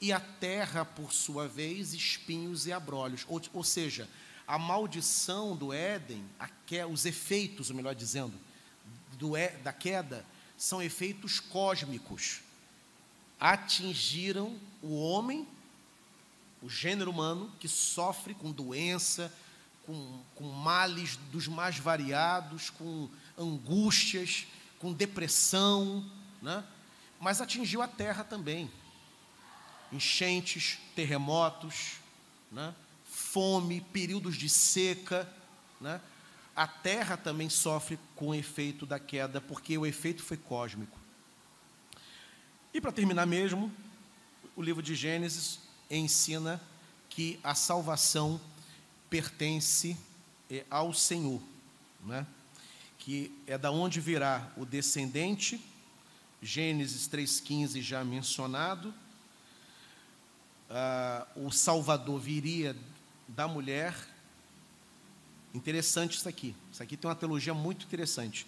E a terra, por sua vez, espinhos e abrolhos. Ou, ou seja, a maldição do Éden, que, os efeitos, melhor dizendo, do, da queda, são efeitos cósmicos. Atingiram o homem o gênero humano que sofre com doença, com, com males dos mais variados, com angústias, com depressão, né? mas atingiu a terra também. Enchentes, terremotos, né? fome, períodos de seca. Né? A terra também sofre com o efeito da queda, porque o efeito foi cósmico. E para terminar mesmo, o livro de Gênesis ensina que a salvação pertence é, ao Senhor, né? que é da onde virá o descendente, Gênesis 3,15 já mencionado, ah, o Salvador viria da mulher. Interessante isso aqui, isso aqui tem uma teologia muito interessante.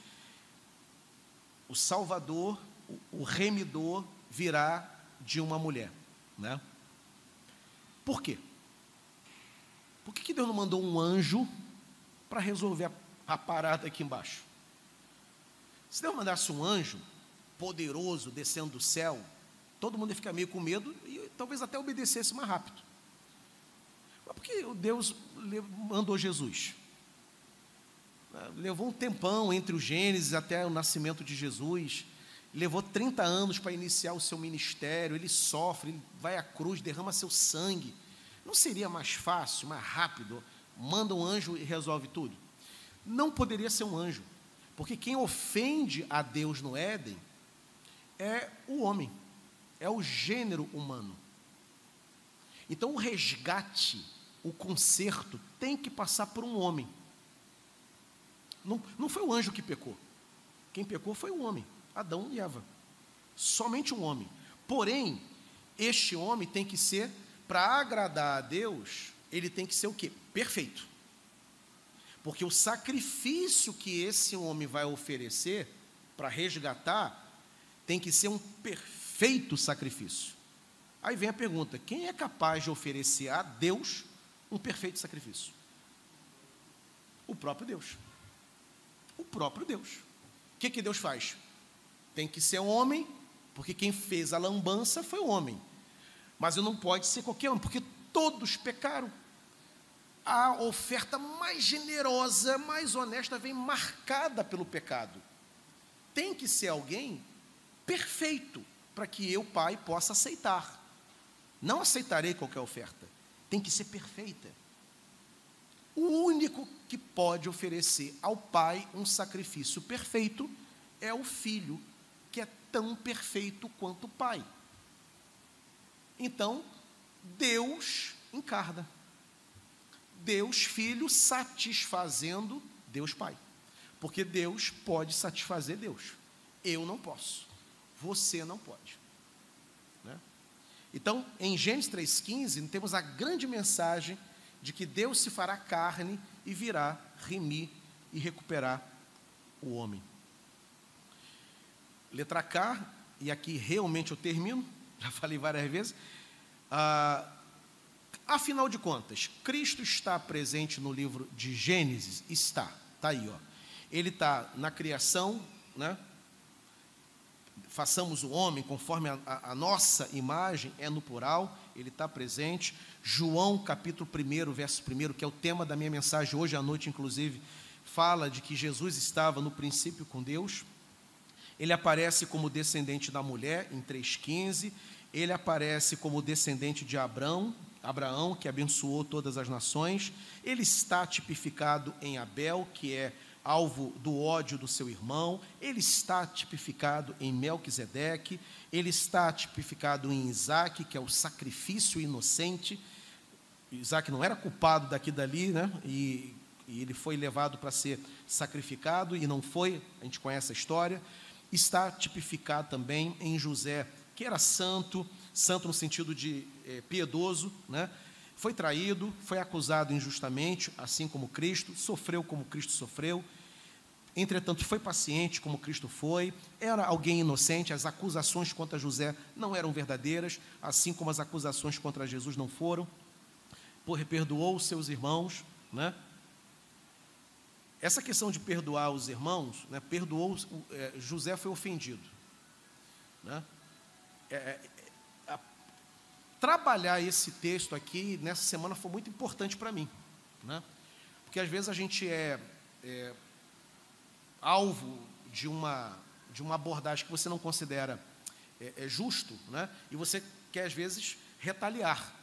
O Salvador, o, remidor, virá de uma mulher, né? Por quê? Por que, que Deus não mandou um anjo para resolver a, a parada aqui embaixo? Se Deus mandasse um anjo poderoso descendo do céu, todo mundo ia ficar meio com medo e talvez até obedecesse mais rápido. Mas por que Deus mandou Jesus? Levou um tempão entre o Gênesis até o nascimento de Jesus. Levou 30 anos para iniciar o seu ministério. Ele sofre, ele vai à cruz, derrama seu sangue. Não seria mais fácil, mais rápido? Manda um anjo e resolve tudo? Não poderia ser um anjo, porque quem ofende a Deus no Éden é o homem, é o gênero humano. Então, o resgate, o conserto, tem que passar por um homem. Não, não foi o anjo que pecou. Quem pecou foi o homem, Adão e Eva. Somente um homem. Porém, este homem tem que ser para agradar a Deus, ele tem que ser o quê? Perfeito. Porque o sacrifício que esse homem vai oferecer para resgatar tem que ser um perfeito sacrifício. Aí vem a pergunta: quem é capaz de oferecer a Deus um perfeito sacrifício? O próprio Deus. O próprio Deus. O que, que Deus faz? Tem que ser homem, porque quem fez a lambança foi o homem. Mas não pode ser qualquer um, porque todos pecaram. A oferta mais generosa, mais honesta, vem marcada pelo pecado. Tem que ser alguém perfeito para que eu, Pai, possa aceitar. Não aceitarei qualquer oferta. Tem que ser perfeita. O único que pode oferecer ao Pai um sacrifício perfeito é o Filho, que é tão perfeito quanto o Pai. Então, Deus encarna. Deus Filho satisfazendo Deus Pai. Porque Deus pode satisfazer Deus. Eu não posso. Você não pode. Né? Então, em Gênesis 3,15, temos a grande mensagem de que Deus se fará carne e virá remir e recuperar o homem. Letra K, e aqui realmente eu termino, já falei várias vezes. Ah, Afinal de contas, Cristo está presente no livro de Gênesis? Está, está aí, ó. Ele está na criação, né? Façamos o homem conforme a, a, a nossa imagem, é no plural, ele está presente. João, capítulo 1, verso 1, que é o tema da minha mensagem hoje à noite, inclusive, fala de que Jesus estava no princípio com Deus. Ele aparece como descendente da mulher, em 3,15. Ele aparece como descendente de Abraão, Abraão, que abençoou todas as nações. Ele está tipificado em Abel, que é alvo do ódio do seu irmão. Ele está tipificado em Melquisedeque. Ele está tipificado em Isaac, que é o sacrifício inocente. Isaac não era culpado daqui dali, né? E, e ele foi levado para ser sacrificado e não foi, a gente conhece a história. Está tipificado também em José, que era santo, santo no sentido de é, piedoso, né? foi traído, foi acusado injustamente, assim como Cristo, sofreu como Cristo sofreu, entretanto foi paciente como Cristo foi, era alguém inocente, as acusações contra José não eram verdadeiras, assim como as acusações contra Jesus não foram, perdoou seus irmãos, né? Essa questão de perdoar os irmãos, né, perdoou, é, José foi ofendido. Né? É, é trabalhar esse texto aqui nessa semana foi muito importante para mim, né? porque às vezes a gente é, é, alvo de uma, de uma abordagem que você não considera é, é justo, né? e você quer às vezes retaliar.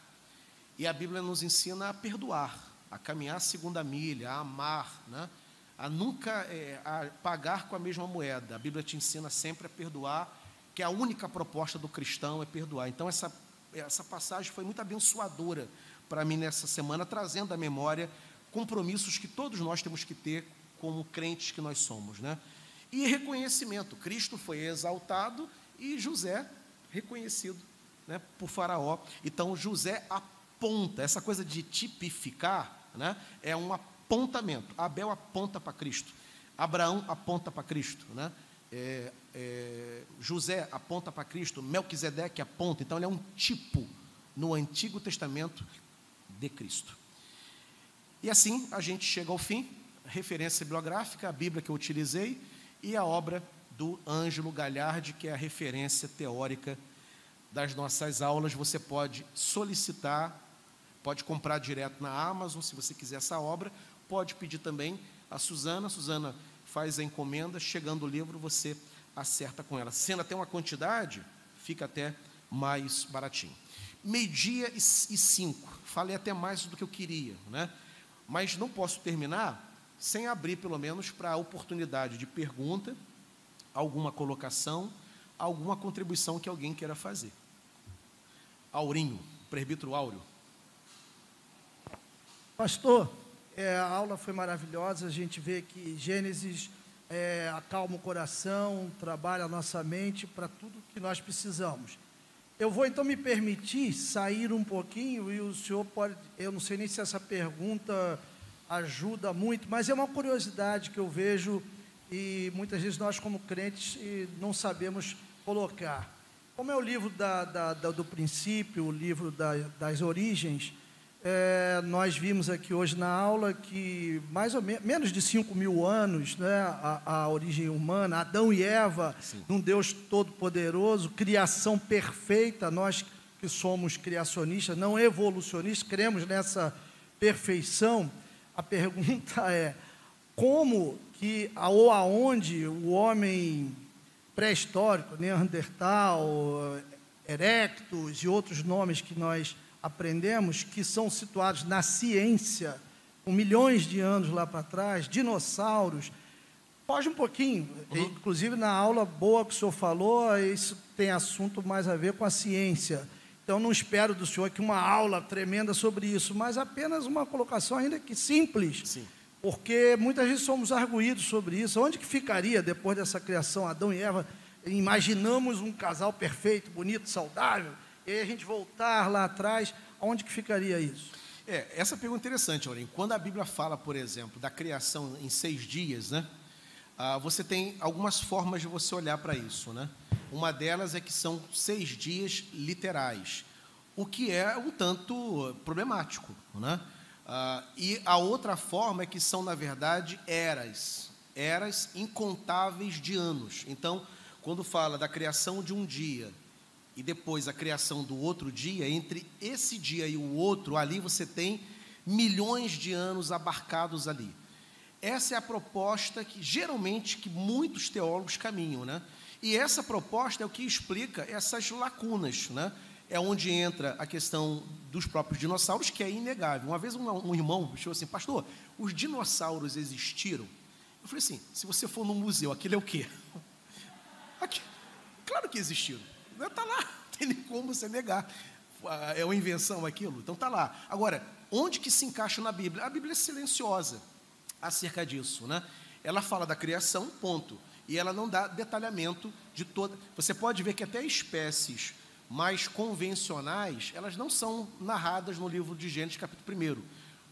E a Bíblia nos ensina a perdoar, a caminhar a segunda milha, a amar, né? A nunca é, a pagar com a mesma moeda. A Bíblia te ensina sempre a perdoar, que a única proposta do cristão é perdoar. Então, essa essa passagem foi muito abençoadora para mim nessa semana, trazendo à memória compromissos que todos nós temos que ter como crentes que nós somos, né? E reconhecimento. Cristo foi exaltado e José reconhecido, né, por Faraó. Então José aponta essa coisa de tipificar, né? É um apontamento. Abel aponta para Cristo. Abraão aponta para Cristo, né? É, é, José aponta para Cristo, Melquisedeque aponta, então ele é um tipo no Antigo Testamento de Cristo. E assim a gente chega ao fim, referência bibliográfica, a Bíblia que eu utilizei e a obra do Ângelo Galhardi, que é a referência teórica das nossas aulas. Você pode solicitar, pode comprar direto na Amazon, se você quiser essa obra, pode pedir também a Suzana. A Suzana faz a encomenda, chegando o livro você acerta com ela. Sendo até uma quantidade, fica até mais baratinho. Meio-dia e cinco, falei até mais do que eu queria, né? mas não posso terminar sem abrir, pelo menos, para a oportunidade de pergunta, alguma colocação, alguma contribuição que alguém queira fazer. Aurinho, presbítero Áureo. Pastor, é, a aula foi maravilhosa, a gente vê que Gênesis é, acalma o coração, trabalha a nossa mente para tudo que nós precisamos. Eu vou então me permitir sair um pouquinho e o senhor pode, eu não sei nem se essa pergunta ajuda muito, mas é uma curiosidade que eu vejo e muitas vezes nós como crentes não sabemos colocar. Como é o livro da, da, da, do princípio, o livro das origens, é, nós vimos aqui hoje na aula que mais ou menos, menos de 5 mil anos, né, a, a origem humana, Adão e Eva, Sim. um Deus todo-poderoso, criação perfeita, nós que somos criacionistas, não evolucionistas, cremos nessa perfeição. A pergunta é: como que, ou aonde o homem pré-histórico, Neandertal, Erectus e outros nomes que nós aprendemos que são situados na ciência, com milhões de anos lá para trás, dinossauros. Foge um pouquinho, uhum. inclusive na aula boa que o senhor falou, isso tem assunto mais a ver com a ciência. Então não espero do senhor que uma aula tremenda sobre isso, mas apenas uma colocação ainda que simples. Sim. Porque muitas vezes somos arguídos sobre isso. Onde que ficaria depois dessa criação Adão e Eva? Imaginamos um casal perfeito, bonito, saudável, e a gente voltar lá atrás, onde que ficaria isso? É, essa pergunta é interessante, Aurim. Quando a Bíblia fala, por exemplo, da criação em seis dias, né? Ah, você tem algumas formas de você olhar para isso, né? Uma delas é que são seis dias literais. o que é um tanto problemático. Né? Ah, e a outra forma é que são, na verdade, eras, eras incontáveis de anos. Então, quando fala da criação de um dia e depois a criação do outro dia, entre esse dia e o outro, ali você tem milhões de anos abarcados ali. Essa é a proposta que geralmente que muitos teólogos caminham, né? E essa proposta é o que explica essas lacunas, né? É onde entra a questão dos próprios dinossauros, que é inegável. Uma vez um, um irmão chegou assim, pastor, os dinossauros existiram? Eu falei assim, se você for no museu, aquilo é o quê? Aqui, claro que existiram. Está lá, não tem nem como você negar. Ah, é uma invenção aquilo? Então está lá. Agora, onde que se encaixa na Bíblia? A Bíblia é silenciosa acerca disso. Né? Ela fala da criação, ponto. E ela não dá detalhamento de toda. Você pode ver que até espécies mais convencionais, elas não são narradas no livro de Gênesis, capítulo 1.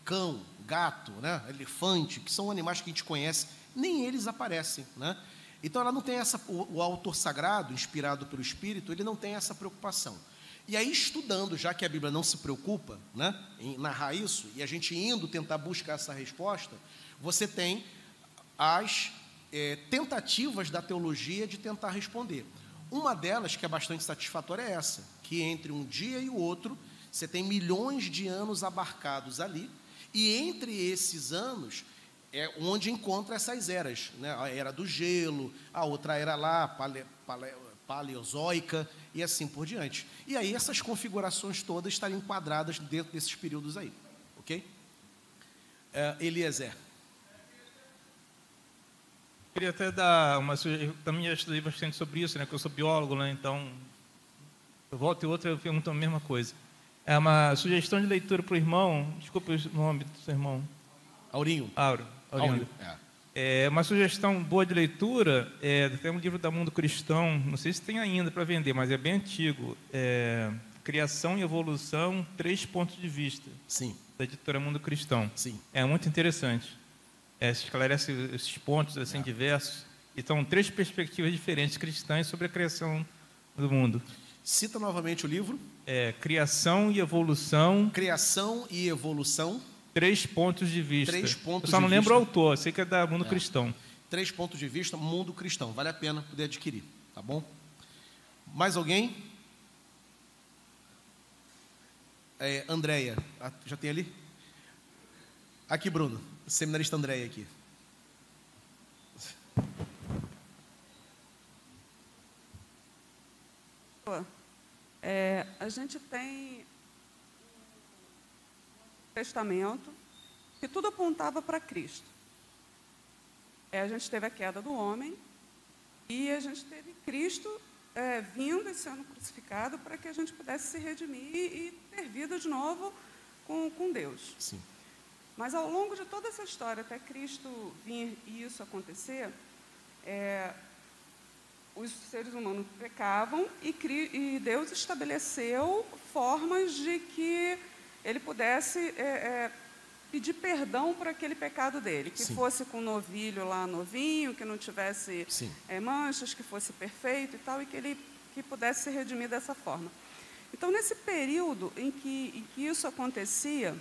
Cão, gato, né? elefante, que são animais que a gente conhece, nem eles aparecem. Né? Então ela não tem essa. O, o autor sagrado, inspirado pelo Espírito, ele não tem essa preocupação. E aí, estudando, já que a Bíblia não se preocupa né, em narrar isso, e a gente indo tentar buscar essa resposta, você tem as é, tentativas da teologia de tentar responder. Uma delas, que é bastante satisfatória, é essa: que entre um dia e o outro, você tem milhões de anos abarcados ali, e entre esses anos é onde encontra essas eras, né? a era do gelo, a outra era lá, pale, pale, paleozoica e assim por diante. E aí essas configurações todas estariam enquadradas dentro desses períodos aí, ok? É, Eliezer. Queria até dar uma sugestão, também já estudei bastante sobre isso, né, que eu sou biólogo, né, então, eu volto e outra eu pergunto a mesma coisa. É uma sugestão de leitura para o irmão, desculpa o nome do seu irmão. Aurinho. Auro. É. é. uma sugestão boa de leitura, é, tem um livro da Mundo Cristão, não sei se tem ainda para vender, mas é bem antigo, é, Criação e Evolução, Três Pontos de Vista. Sim. Da editora Mundo Cristão. Sim. É muito interessante é, esclarece esses pontos assim é. diversos. Então, três perspectivas diferentes cristãs sobre a criação do mundo. Cita novamente o livro. É, Criação e Evolução. Criação e Evolução. Três pontos de vista. Três pontos Eu só não lembro vista. o autor, sei que é da Mundo é. Cristão. Três pontos de vista, Mundo Cristão. Vale a pena poder adquirir, tá bom? Mais alguém? É, Andréia, já tem ali? Aqui, Bruno seminarista André aqui. É, a gente tem testamento que tudo apontava para Cristo. É, a gente teve a queda do homem e a gente teve Cristo é, vindo e sendo crucificado para que a gente pudesse se redimir e ter vida de novo com, com Deus. Sim. Mas ao longo de toda essa história, até Cristo vir e isso acontecer, é, os seres humanos pecavam e, e, Deus estabeleceu formas de que ele pudesse é, é, pedir perdão por aquele pecado dele, que Sim. fosse com novilho lá novinho, que não tivesse é, manchas, que fosse perfeito e tal, e que ele que pudesse se redimir dessa forma. Então, nesse período em que, em que isso acontecia,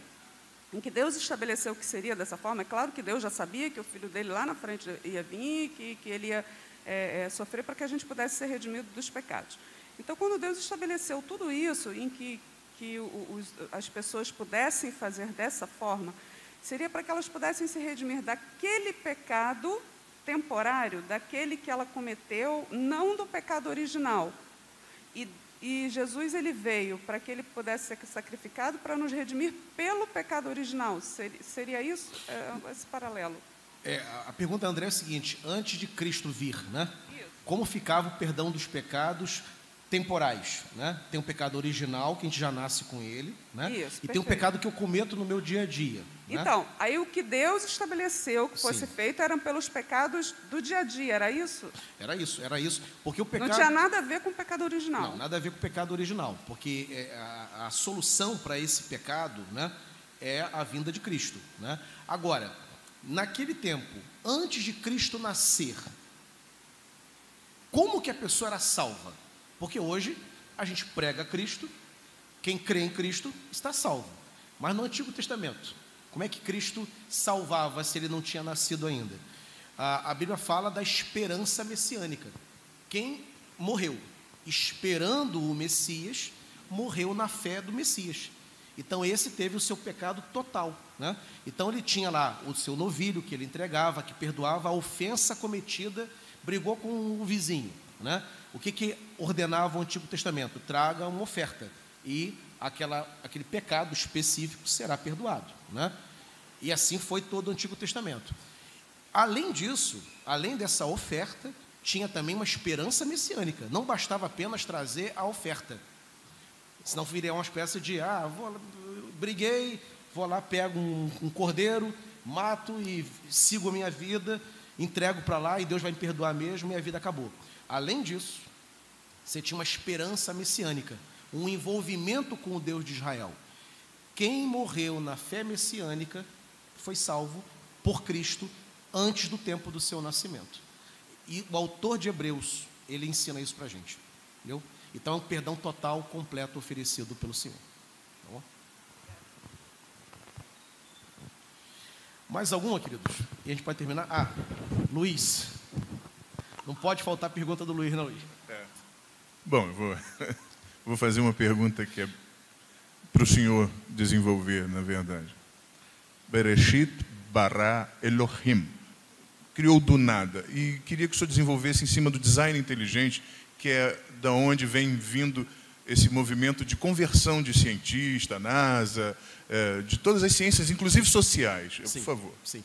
em que Deus estabeleceu que seria dessa forma. É claro que Deus já sabia que o filho dele lá na frente ia vir, que, que ele ia é, é, sofrer para que a gente pudesse ser redimido dos pecados. Então, quando Deus estabeleceu tudo isso, em que, que os, as pessoas pudessem fazer dessa forma, seria para que elas pudessem se redimir daquele pecado temporário, daquele que ela cometeu, não do pecado original. E e Jesus ele veio para que ele pudesse ser sacrificado para nos redimir pelo pecado original. Seria, seria isso é, esse paralelo? É, a pergunta, André, é a seguinte: antes de Cristo vir, né? Isso. Como ficava o perdão dos pecados temporais, né? Tem um pecado original que a gente já nasce com ele, né? Isso, e perfeito. tem um pecado que eu cometo no meu dia a dia. Né? Então, aí o que Deus estabeleceu que fosse Sim. feito eram pelos pecados do dia a dia, era isso? Era isso, era isso, porque o pecado não tinha nada a ver com o pecado original. Não, nada a ver com o pecado original, porque é, a, a solução para esse pecado, né, é a vinda de Cristo, né? Agora, naquele tempo, antes de Cristo nascer, como que a pessoa era salva? Porque hoje a gente prega Cristo Quem crê em Cristo está salvo. Mas no Antigo Testamento, como é que Cristo salvava se ele não tinha nascido ainda? A, a Bíblia fala da esperança messiânica. Quem morreu esperando o Messias, morreu na fé do Messias. Então esse teve o seu pecado total. Né? Então ele tinha lá o seu novilho que ele entregava, que perdoava a ofensa cometida, brigou com o vizinho. Né? O que, que ordenava o Antigo Testamento? Traga uma oferta e aquela, aquele pecado específico será perdoado. Né? E assim foi todo o Antigo Testamento. Além disso, além dessa oferta, tinha também uma esperança messiânica. Não bastava apenas trazer a oferta. Senão viria uma espécie de, ah, vou, briguei, vou lá, pego um, um cordeiro, mato e sigo a minha vida, entrego para lá e Deus vai me perdoar mesmo e a vida acabou. Além disso, você tinha uma esperança messiânica, um envolvimento com o Deus de Israel. Quem morreu na fé messiânica foi salvo por Cristo antes do tempo do seu nascimento. E o autor de Hebreus, ele ensina isso para a gente. Entendeu? Então é um perdão total, completo, oferecido pelo Senhor. Tá? Mais alguma, queridos? E a gente pode terminar. Ah, Luiz. Não pode faltar a pergunta do Luiz, não, Luiz. É. Bom, eu vou, vou fazer uma pergunta que é para o senhor desenvolver, na verdade. Bereshit bara Elohim criou do nada. E queria que o senhor desenvolvesse em cima do design inteligente, que é da onde vem vindo esse movimento de conversão de cientista, NASA, é, de todas as ciências, inclusive sociais. Sim, por favor. Sim.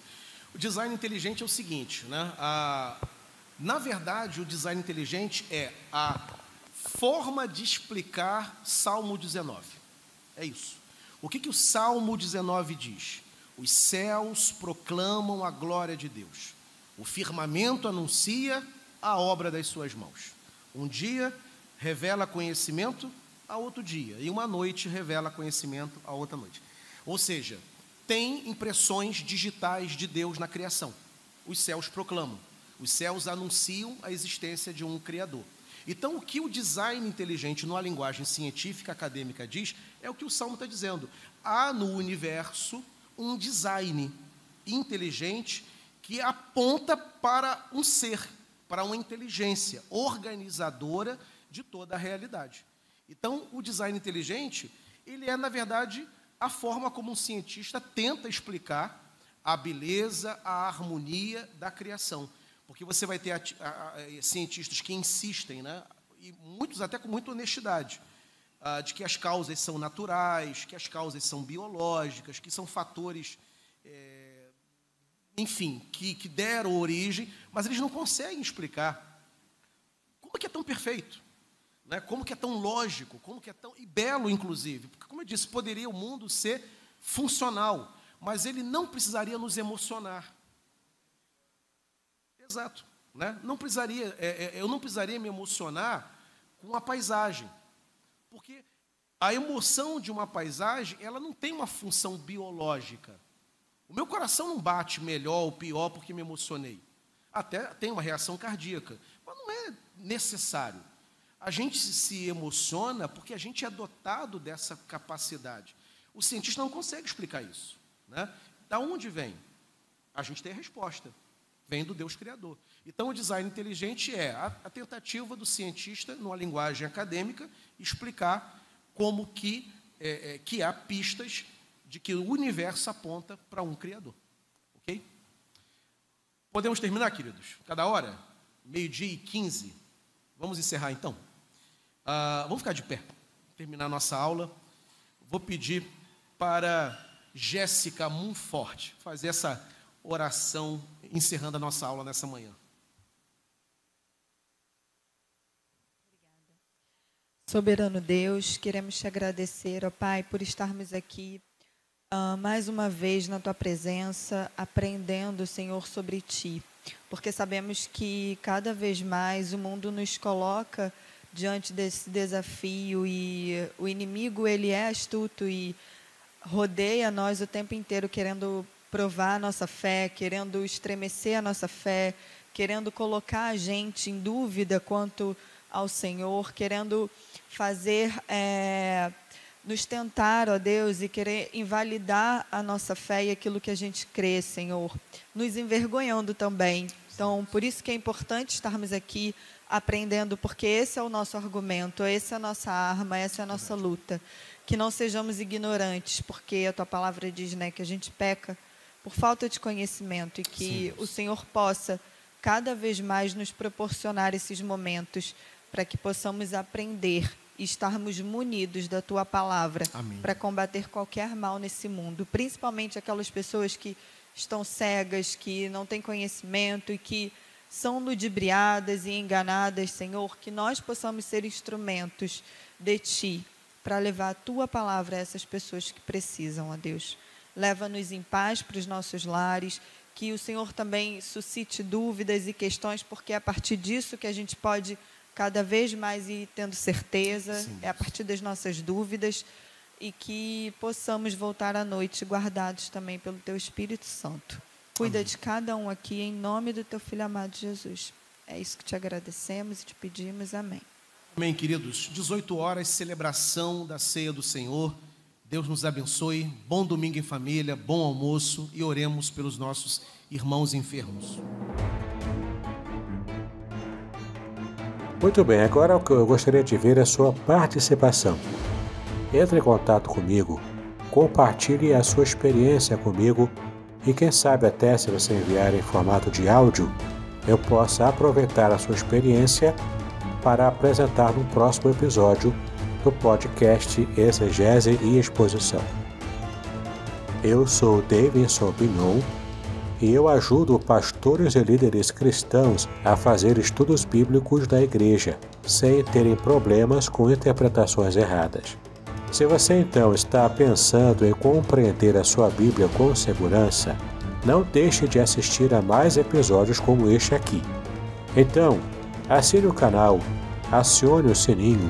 O design inteligente é o seguinte, né? A, na verdade, o design inteligente é a forma de explicar Salmo 19. É isso. O que, que o Salmo 19 diz? Os céus proclamam a glória de Deus. O firmamento anuncia a obra das suas mãos. Um dia revela conhecimento a outro dia, e uma noite revela conhecimento a outra noite. Ou seja, tem impressões digitais de Deus na criação. Os céus proclamam, os céus anunciam a existência de um Criador. Então, o que o design inteligente, numa linguagem científica acadêmica, diz, é o que o Salmo está dizendo. Há no universo um design inteligente que aponta para um ser, para uma inteligência organizadora de toda a realidade. Então, o design inteligente, ele é, na verdade, a forma como um cientista tenta explicar a beleza, a harmonia da criação. Porque você vai ter a, a, a, cientistas que insistem, né, e muitos até com muita honestidade, ah, de que as causas são naturais, que as causas são biológicas, que são fatores enfim, que, que deram origem, mas eles não conseguem explicar como que é tão perfeito, né? como que é tão lógico, como que é tão e belo, inclusive. Porque, como eu disse, poderia o mundo ser funcional, mas ele não precisaria nos emocionar. Exato. Né? Não precisaria, é, é, eu não precisaria me emocionar com a paisagem, porque a emoção de uma paisagem ela não tem uma função biológica. O meu coração não bate melhor ou pior porque me emocionei. Até tem uma reação cardíaca, mas não é necessário. A gente se emociona porque a gente é dotado dessa capacidade. O cientista não consegue explicar isso. Né? Da onde vem? A gente tem a resposta. Vem do Deus Criador. Então, o design inteligente é a, a tentativa do cientista, numa linguagem acadêmica, explicar como que, é, é, que há pistas de que o universo aponta para um Criador. Ok? Podemos terminar, queridos? Cada hora? Meio-dia e 15. Vamos encerrar então? Uh, vamos ficar de pé. Terminar nossa aula. Vou pedir para Jéssica Munforte fazer essa oração encerrando a nossa aula nessa manhã. Soberano Deus, queremos te agradecer, ó Pai, por estarmos aqui uh, mais uma vez na tua presença, aprendendo, Senhor, sobre ti. Porque sabemos que cada vez mais o mundo nos coloca diante desse desafio e o inimigo ele é astuto e rodeia nós o tempo inteiro querendo provar a nossa fé, querendo estremecer a nossa fé, querendo colocar a gente em dúvida quanto ao Senhor, querendo fazer é, nos tentar, ó Deus, e querer invalidar a nossa fé e aquilo que a gente crê, Senhor, nos envergonhando também. Então, por isso que é importante estarmos aqui aprendendo, porque esse é o nosso argumento, essa é a nossa arma, essa é a nossa luta. Que não sejamos ignorantes, porque a tua palavra diz né, que a gente peca por falta de conhecimento e que Sim. o Senhor possa cada vez mais nos proporcionar esses momentos para que possamos aprender e estarmos munidos da tua palavra para combater qualquer mal nesse mundo, principalmente aquelas pessoas que estão cegas, que não têm conhecimento e que são ludibriadas e enganadas, Senhor, que nós possamos ser instrumentos de ti para levar a tua palavra a essas pessoas que precisam, ó Deus. Leva-nos em paz para os nossos lares, que o Senhor também suscite dúvidas e questões, porque é a partir disso que a gente pode cada vez mais ir tendo certeza, Sim. é a partir das nossas dúvidas e que possamos voltar à noite guardados também pelo teu Espírito Santo. Cuida Amém. de cada um aqui em nome do teu filho amado Jesus. É isso que te agradecemos e te pedimos. Amém. Amém, queridos. 18 horas, celebração da ceia do Senhor. Deus nos abençoe. Bom domingo em família, bom almoço e oremos pelos nossos irmãos enfermos. Muito bem, agora o que eu gostaria de ver é a sua participação. Entre em contato comigo, compartilhe a sua experiência comigo e quem sabe até se você enviar em formato de áudio, eu possa aproveitar a sua experiência para apresentar no próximo episódio do podcast Exegese e Exposição. Eu sou Davidson Bignon e eu ajudo pastores e líderes cristãos a fazer estudos bíblicos da igreja, sem terem problemas com interpretações erradas. Se você então está pensando em compreender a sua Bíblia com segurança, não deixe de assistir a mais episódios como este aqui. Então, assine o canal, acione o sininho,